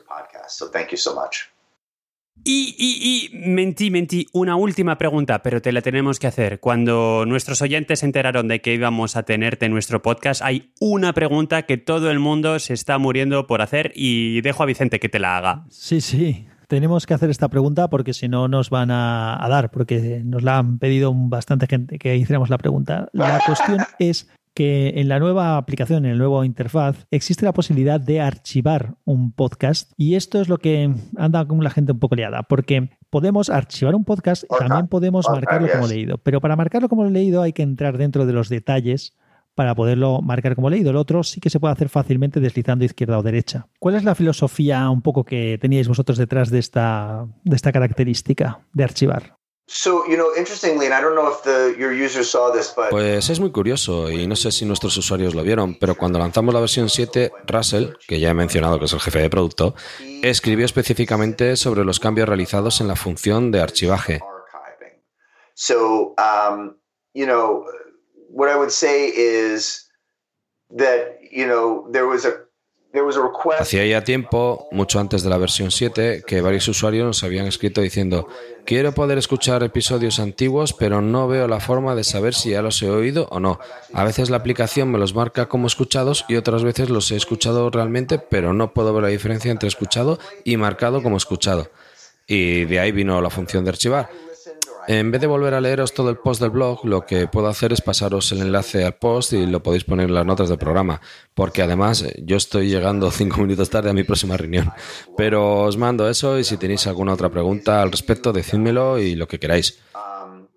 Y, y, y, mentí, mentí, una última pregunta, pero te la tenemos que hacer. Cuando nuestros oyentes se enteraron de que íbamos a tenerte en nuestro podcast, hay una pregunta que todo el mundo se está muriendo por hacer y dejo a Vicente que te la haga. Sí, sí. Tenemos que hacer esta pregunta porque si no nos van a, a dar, porque nos la han pedido bastante gente que hiciéramos la pregunta. La cuestión es que en la nueva aplicación, en el nuevo interfaz, existe la posibilidad de archivar un podcast y esto es lo que anda con la gente un poco liada, porque podemos archivar un podcast y también podemos marcarlo como leído, pero para marcarlo como leído hay que entrar dentro de los detalles para poderlo marcar como leído. El otro sí que se puede hacer fácilmente deslizando izquierda o derecha. ¿Cuál es la filosofía un poco que teníais vosotros detrás de esta, de esta característica de archivar? Pues es muy curioso y no sé si nuestros usuarios lo vieron, pero cuando lanzamos la versión 7, Russell, que ya he mencionado que es el jefe de producto, escribió específicamente sobre los cambios realizados en la función de archivaje. So, um, you know, what I would say is that, you know, there was a Hacía ya tiempo, mucho antes de la versión 7, que varios usuarios nos habían escrito diciendo, quiero poder escuchar episodios antiguos, pero no veo la forma de saber si ya los he oído o no. A veces la aplicación me los marca como escuchados y otras veces los he escuchado realmente, pero no puedo ver la diferencia entre escuchado y marcado como escuchado. Y de ahí vino la función de archivar. En vez de volver a leeros todo el post del blog, lo que puedo hacer es pasaros el enlace al post y lo podéis poner en las notas del programa, porque además eh, yo estoy llegando cinco minutos tarde a mi próxima reunión. Pero os mando eso y si tenéis alguna otra pregunta al respecto, decídmelo y lo que queráis. Um,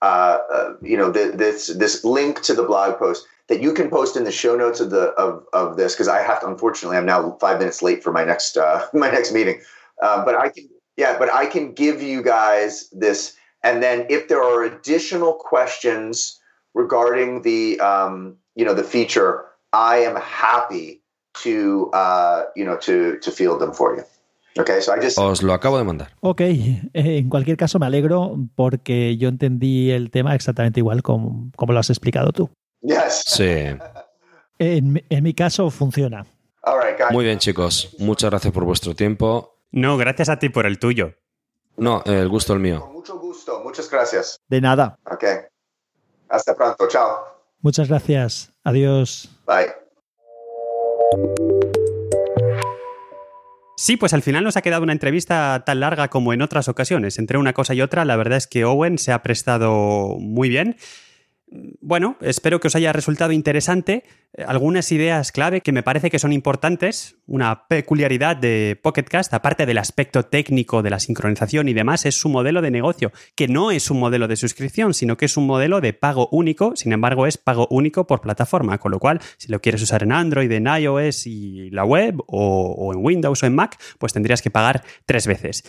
uh, uh, you know, this, this link to the blog post that you can post in the show notes of the of, of this because I have to unfortunately I'm now five minutes late for my next uh, my next meeting, uh, but I can yeah, but I can give you guys this. And then if there are additional questions regarding the, um, you know, the feature, I am happy to, uh, you know, to, to field them for you. Okay, so I just... Os lo acabo de mandar. Ok, eh, en cualquier caso me alegro porque yo entendí el tema exactamente igual como, como lo has explicado tú. Yes. Sí. En, en mi caso funciona. All right, guys. Muy bien, chicos. Muchas gracias por vuestro tiempo. No, gracias a ti por el tuyo. No, el gusto el mío. Gusto, muchas gracias. De nada. Ok. Hasta pronto, chao. Muchas gracias. Adiós. Bye. Sí, pues al final nos ha quedado una entrevista tan larga como en otras ocasiones. Entre una cosa y otra, la verdad es que Owen se ha prestado muy bien bueno, espero que os haya resultado interesante. Eh, algunas ideas clave que me parece que son importantes. Una peculiaridad de Pocketcast, aparte del aspecto técnico de la sincronización y demás, es su modelo de negocio, que no es un modelo de suscripción, sino que es un modelo de pago único. Sin embargo, es pago único por plataforma, con lo cual, si lo quieres usar en Android, en iOS y la web, o, o en Windows o en Mac, pues tendrías que pagar tres veces.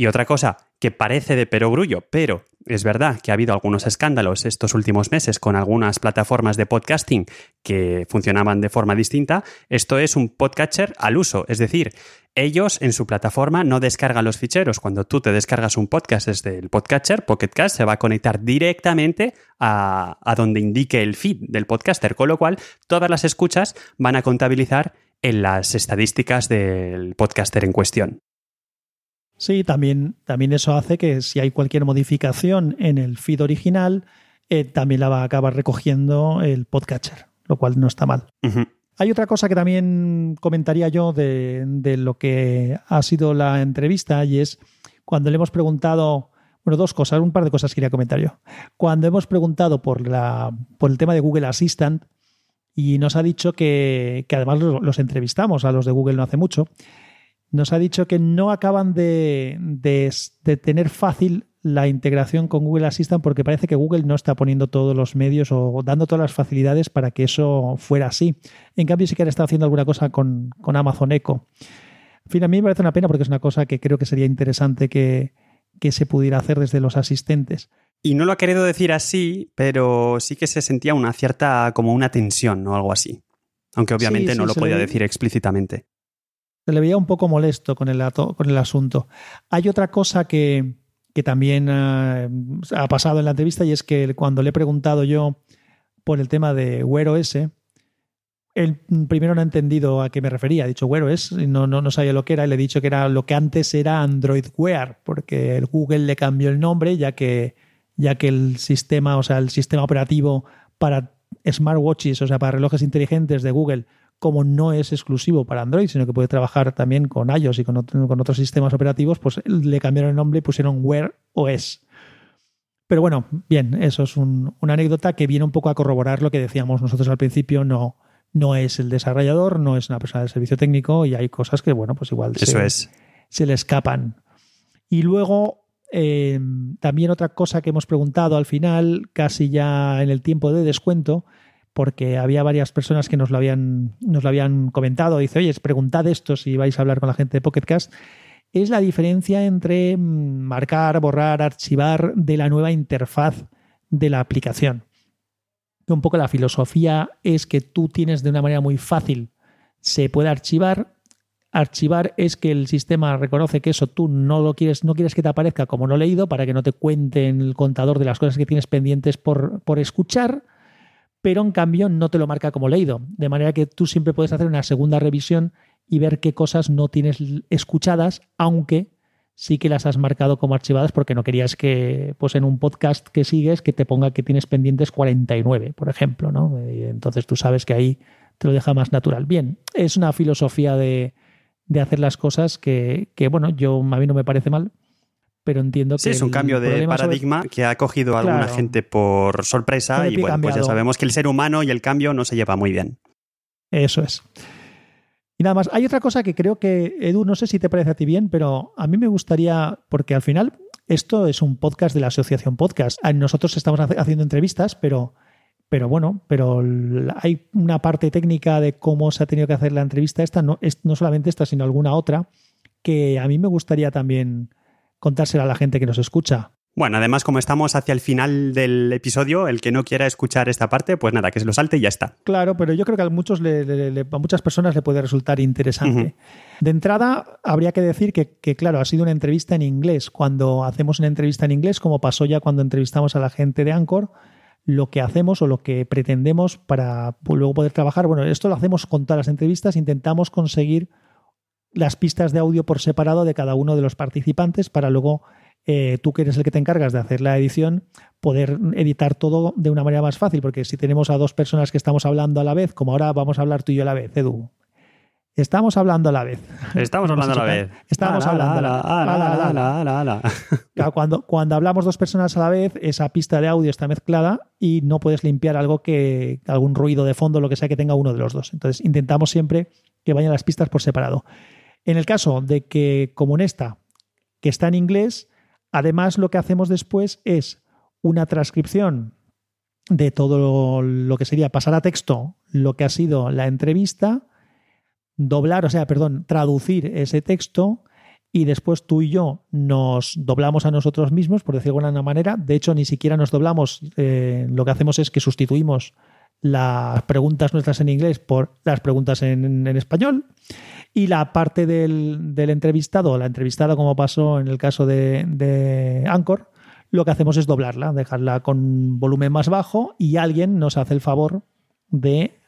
Y otra cosa que parece de perogrullo, pero es verdad que ha habido algunos escándalos estos últimos meses con algunas plataformas de podcasting que funcionaban de forma distinta, esto es un podcatcher al uso, es decir, ellos en su plataforma no descargan los ficheros. Cuando tú te descargas un podcast desde el podcatcher, Pocketcast se va a conectar directamente a, a donde indique el feed del podcaster, con lo cual todas las escuchas van a contabilizar en las estadísticas del podcaster en cuestión. Sí, también, también eso hace que si hay cualquier modificación en el feed original, eh, también la va a acabar recogiendo el podcatcher, lo cual no está mal. Hay otra cosa que también comentaría yo de, de, lo que ha sido la entrevista y es cuando le hemos preguntado, bueno, dos cosas, un par de cosas quería comentar yo. Cuando hemos preguntado por, la, por el tema de Google Assistant y nos ha dicho que, que además los, los entrevistamos a los de Google no hace mucho, nos ha dicho que no acaban de, tener fácil la integración con Google Assistant porque parece que Google no está poniendo todos los medios o dando todas las facilidades para que eso fuera así. En cambio, sí que han estado haciendo alguna cosa con, Amazon Echo. En fin, a mí me parece una pena porque es una cosa que creo que sería interesante que, que se pudiera hacer desde los asistentes. Y no lo ha querido decir así, pero sí que se sentía una cierta, como una tensión o algo así. Aunque obviamente no lo podía decir explícitamente. Se le veía un poco molesto con el, con el asunto. Hay otra cosa que, que también ha, ha pasado en la entrevista y es que cuando le he preguntado yo por el tema de Wear OS, él primero no ha entendido a qué me refería. Ha dicho Wear OS, no, no, no sabía lo que era. Y le he dicho que era lo que antes era Android Wear, porque el Google le cambió el nombre, ya que, ya que el sistema, o sea, el sistema operativo para smartwatches, o sea, para relojes inteligentes de Google, como no es exclusivo para Android, sino que puede trabajar también con iOS y con, con otros sistemas operativos, pues le cambiaron el nombre y pusieron Wear OS. Pero bueno, bien, eso es una anécdota que viene un poco a corroborar lo que decíamos nosotros al principio, no, no es el desarrollador, no es una persona del servicio técnico y hay cosas que, bueno, pues igual se, es. se le escapan. Y luego, eh, también otra cosa que hemos preguntado al final, casi ya en el tiempo de descuento, porque había varias personas que nos lo habían, nos lo habían comentado, dice, oye, preguntad esto si vais a hablar con la gente de Pocketcast es la diferencia entre mm, marcar, borrar, archivar de la nueva interfaz de la aplicación. Un poco la filosofía es que tú tienes de una manera muy fácil, se puede archivar. Archivar es que el sistema reconoce que eso tú no lo quieres, no quieres que te aparezca como no leído para que no te cuente en el contador de las cosas que tienes pendientes por, por escuchar, pero en cambio no te lo marca como leído. De manera que tú siempre puedes hacer una segunda revisión y ver qué cosas no tienes escuchadas, aunque sí que las has marcado como archivadas porque no querías que, pues en un podcast que sigues, que te ponga que tienes pendientes 49, por ejemplo, ¿no? entonces tú sabes que ahí te lo deja más natural. Bien, es una filosofía de, hacer las cosas que, bueno, yo a mí no me parece mal, pero entiendo que. Sí, es un cambio de paradigma que ha cogido a alguna gente por sorpresa y bueno, pues ya sabemos que el ser humano y el cambio no se lleva muy bien. Eso es. Y nada más, hay otra cosa que creo que, Edu, no sé si te parece a ti bien, pero a mí me gustaría, porque al final esto es un podcast de la Asociación Podcast. Nosotros estamos haciendo entrevistas, pero, pero bueno, pero hay una parte técnica de cómo se ha tenido que hacer la entrevista esta, no, no solamente esta, sino alguna otra, que a mí me gustaría también contársela a la gente que nos escucha. Bueno, además, como estamos hacia el final del episodio, el que no quiera escuchar esta parte, pues nada, que se lo salte y ya está. Claro, pero yo creo que a, muchos a muchas personas le puede resultar interesante. De entrada, habría que decir que, que, claro, ha sido una entrevista en inglés. Cuando hacemos una entrevista en inglés, como pasó ya cuando entrevistamos a la gente de Anchor, lo que hacemos o lo que pretendemos para luego poder trabajar, bueno, esto lo hacemos con todas las entrevistas, intentamos conseguir las pistas de audio por separado de cada uno de los participantes para luego eh, tú que eres el que te encargas de hacer la edición, poder editar todo de una manera más fácil, porque si tenemos a dos personas que estamos hablando a la vez, como ahora vamos a hablar tú y yo a la vez, Edu. Estamos hablando a la vez. Estamos hablando a la vez. Estamos hablando a la vez. Cuando, cuando hablamos dos personas a la vez, esa pista de audio está mezclada y no puedes limpiar algo que, algún ruido de fondo, lo que sea que tenga uno de los dos. Entonces intentamos siempre que vayan las pistas por separado. En el caso de que, como en esta, que está en inglés, Además, lo que hacemos después es una transcripción de todo lo que sería pasar a texto lo que ha sido la entrevista, doblar, o sea, perdón, traducir ese texto y después tú y yo nos doblamos a nosotros mismos, por decirlo de alguna manera. De hecho, ni siquiera nos doblamos, eh, lo que hacemos es que sustituimos las preguntas nuestras en inglés por las preguntas en, español y la parte del, entrevistado, la entrevistada como pasó en el caso de, de Anchor, lo que hacemos es doblarla, dejarla con volumen más bajo y alguien nos hace el favor de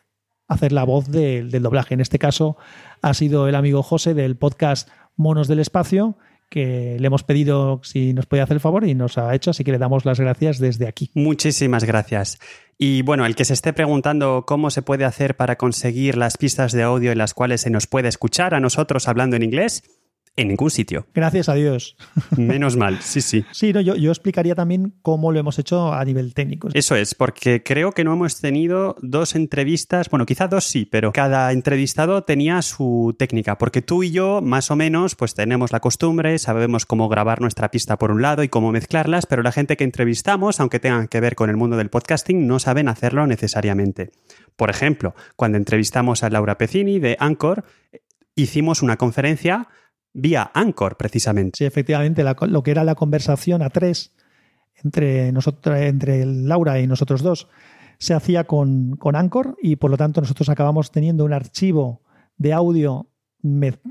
hacer la voz del doblaje. En este caso ha sido el amigo José del podcast Monos del Espacio, que le hemos pedido si nos puede hacer el favor y nos ha hecho, así que le damos las gracias desde aquí. Muchísimas gracias. Y bueno, el que se esté preguntando cómo se puede hacer para conseguir las pistas de audio en las cuales se nos puede escuchar a nosotros hablando en inglés, en ningún sitio. Gracias a Dios. Menos mal, sí, sí. Sí, no, yo, yo, explicaría también cómo lo hemos hecho a nivel técnico. Eso es, porque creo que no hemos tenido dos entrevistas, bueno, quizá dos sí, pero cada entrevistado tenía su técnica, porque tú y yo, más o menos, pues tenemos la costumbre, sabemos cómo grabar nuestra pista por un lado y cómo mezclarlas, pero la gente que entrevistamos, aunque tengan que ver con el mundo del podcasting, no saben hacerlo necesariamente. Por ejemplo, cuando entrevistamos a Laura Pecini de Anchor, hicimos una conferencia vía Anchor, precisamente. Sí, efectivamente, lo que era la conversación a tres entre, nosotros, entre Laura y nosotros dos se hacía con, con Anchor y por lo tanto nosotros acabamos teniendo un archivo de audio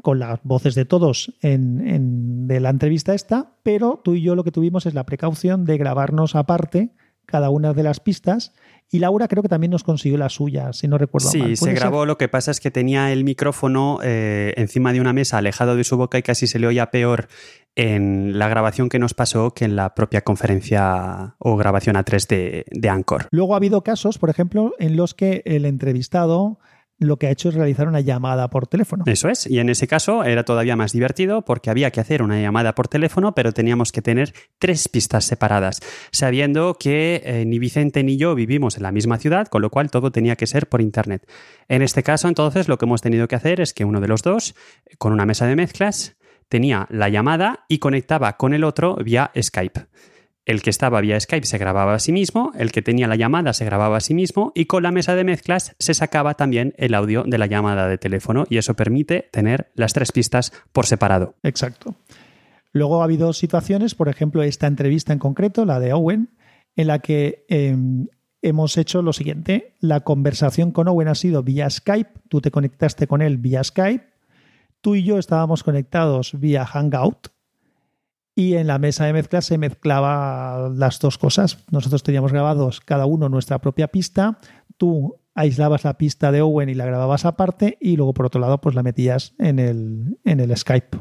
con las voces de todos en, de la entrevista esta, pero tú y yo lo que tuvimos es la precaución de grabarnos aparte cada una de las pistas y Laura creo que también nos consiguió la suya, si no recuerdo sí, mal. Sí, se grabó, lo que pasa es que tenía el micrófono eh, encima de una mesa alejado de su boca y casi se le oía peor en la grabación que nos pasó que en la propia conferencia o grabación a 3 de, de Anchor. Luego ha habido casos, por ejemplo, en los que el entrevistado lo que ha hecho es realizar una llamada por teléfono. Eso es, y en ese caso era todavía más divertido porque había que hacer una llamada por teléfono, pero teníamos que tener tres pistas separadas, sabiendo que eh, ni Vicente ni yo vivimos en la misma ciudad, con lo cual todo tenía que ser por Internet. En este caso, entonces, lo que hemos tenido que hacer es que uno de los dos, con una mesa de mezclas, tenía la llamada y conectaba con el otro vía Skype. El que estaba vía Skype se grababa a sí mismo, el que tenía la llamada se grababa a sí mismo y con la mesa de mezclas se sacaba también el audio de la llamada de teléfono y eso permite tener las tres pistas por separado. Exacto. Luego ha habido situaciones, por ejemplo, esta entrevista en concreto, la de Owen, en la que em, hemos hecho lo siguiente. La conversación con Owen ha sido vía Skype, tú te conectaste con él vía Skype, tú y yo estábamos conectados vía Hangout y en la mesa de mezclas se mezclaba las dos cosas. Nosotros teníamos grabados cada uno nuestra propia pista, tú aislabas la pista de Owen y la grababas aparte y luego por otro lado pues la metías en el, en el Skype.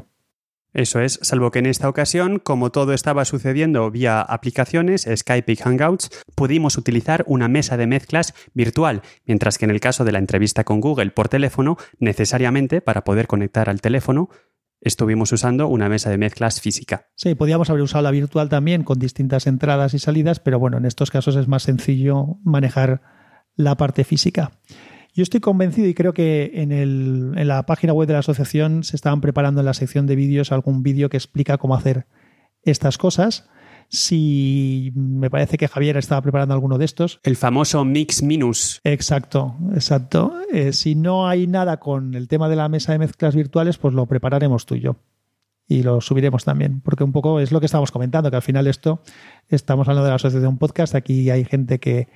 Eso es, salvo que en esta ocasión, como todo estaba sucediendo vía aplicaciones, Skype y Hangouts, pudimos utilizar una mesa de mezclas virtual, mientras que en el caso de la entrevista con Google por teléfono, necesariamente para poder conectar al teléfono, estuvimos usando una mesa de mezclas física. Sí, podíamos haber usado la virtual también con distintas entradas y salidas, pero bueno, en estos casos es más sencillo manejar la parte física. Yo estoy convencido y creo que en, en la página web de la asociación se estaban preparando en la sección de vídeos algún vídeo que explica cómo hacer estas cosas si me parece que Javier estaba preparando alguno de estos. El famoso mix minus. Exacto, exacto. Eh, si no hay nada con el tema de la mesa de mezclas virtuales, pues lo prepararemos tú y yo. Y lo subiremos también, porque un poco es lo que estamos comentando, que al final esto, estamos hablando de la asociación podcast, aquí hay gente que,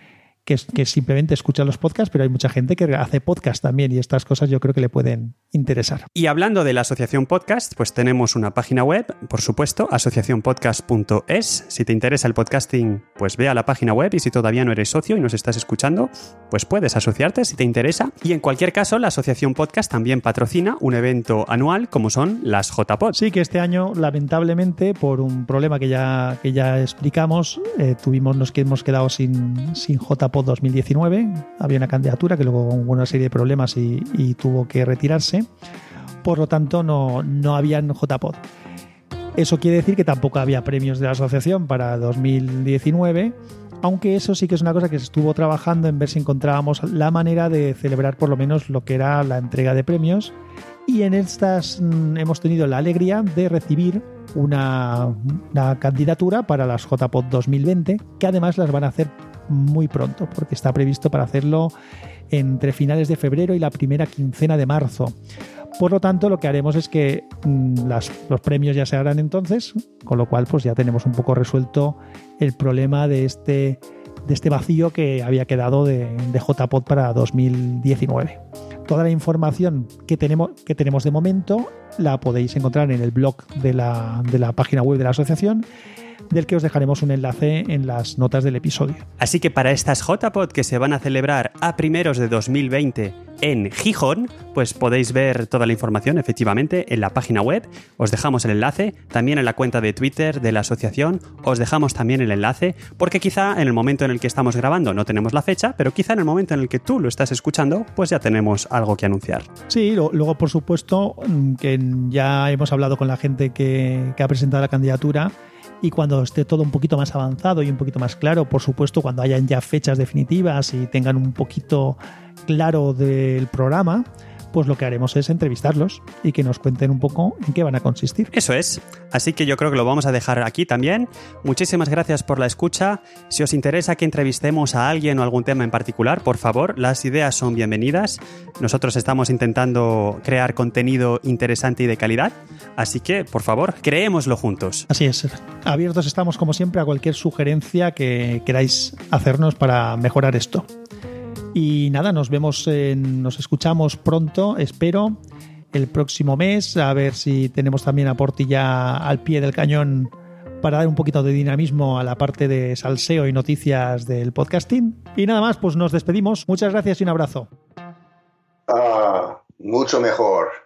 que, simplemente escucha los podcasts, pero hay mucha gente que hace podcast también y estas cosas yo creo que le pueden interesar. Y hablando de la Asociación Podcast, pues tenemos una página web, por supuesto, asociacionpodcast.es. Si te interesa el podcasting, pues ve a la página web y si todavía no eres socio y nos estás escuchando, pues puedes asociarte si te interesa. Y en cualquier caso, la Asociación Podcast también patrocina un evento anual como son las JPod. Sí, que este año, lamentablemente, por un problema que ya, que ya explicamos, eh, tuvimos, nos hemos quedado sin, sin JPod 2019. Había una candidatura que luego hubo una serie de problemas y, tuvo que retirarse. Por lo tanto, no, no habían JPod. Eso quiere decir que tampoco había premios de la asociación para 2019, aunque eso sí que es una cosa que se estuvo trabajando en ver si encontrábamos la manera de celebrar por lo menos lo que era la entrega de premios. Y en estas mm, hemos tenido la alegría de recibir una, una candidatura para las JPod 2020, que además las van a hacer muy pronto, porque está previsto para hacerlo entre finales de febrero y la primera quincena de marzo. Por lo tanto, lo que haremos es que mm, los premios ya se harán entonces, con lo cual pues ya tenemos un poco resuelto el problema de este, de este vacío que había quedado de, de JPod para 2019. Toda la información que tenemos, que tenemos de momento la podéis encontrar en el blog de la, de la página web de la asociación del que os dejaremos un enlace en las notas del episodio. Así que para estas JPod que se van a celebrar a primeros de 2020 en Gijón, pues podéis ver toda la información efectivamente en la página web. Os dejamos el enlace, también en la cuenta de Twitter de la asociación, os dejamos también el enlace, porque quizá en el momento en el que estamos grabando no tenemos la fecha, pero quizá en el momento en el que tú lo estás escuchando, pues ya tenemos algo que anunciar. Sí, luego por supuesto mm, que ya hemos hablado con la gente que, que ha presentado la candidatura y cuando esté todo un poquito más avanzado y un poquito más claro, por supuesto, cuando hayan ya fechas definitivas y tengan un poquito claro del programa, pues lo que haremos es entrevistarlos y que nos cuenten un poco en qué van a consistir. Eso es. Así que yo creo que lo vamos a dejar aquí también. Muchísimas gracias por la escucha. Si os interesa que entrevistemos a alguien o algún tema en particular, por favor, las ideas son bienvenidas. Nosotros estamos intentando crear contenido interesante y de calidad. Así que, por favor, creémoslo juntos. Así es. Abiertos estamos, como siempre, a cualquier sugerencia que queráis hacernos para mejorar esto. Y nada, nos vemos, nos escuchamos pronto, espero, el próximo mes, a ver si tenemos también a Portilla al pie del cañón para dar un poquito de dinamismo a la parte de salseo y noticias del podcasting. Y nada más, pues nos despedimos. Muchas gracias y un abrazo. Ah, mucho mejor.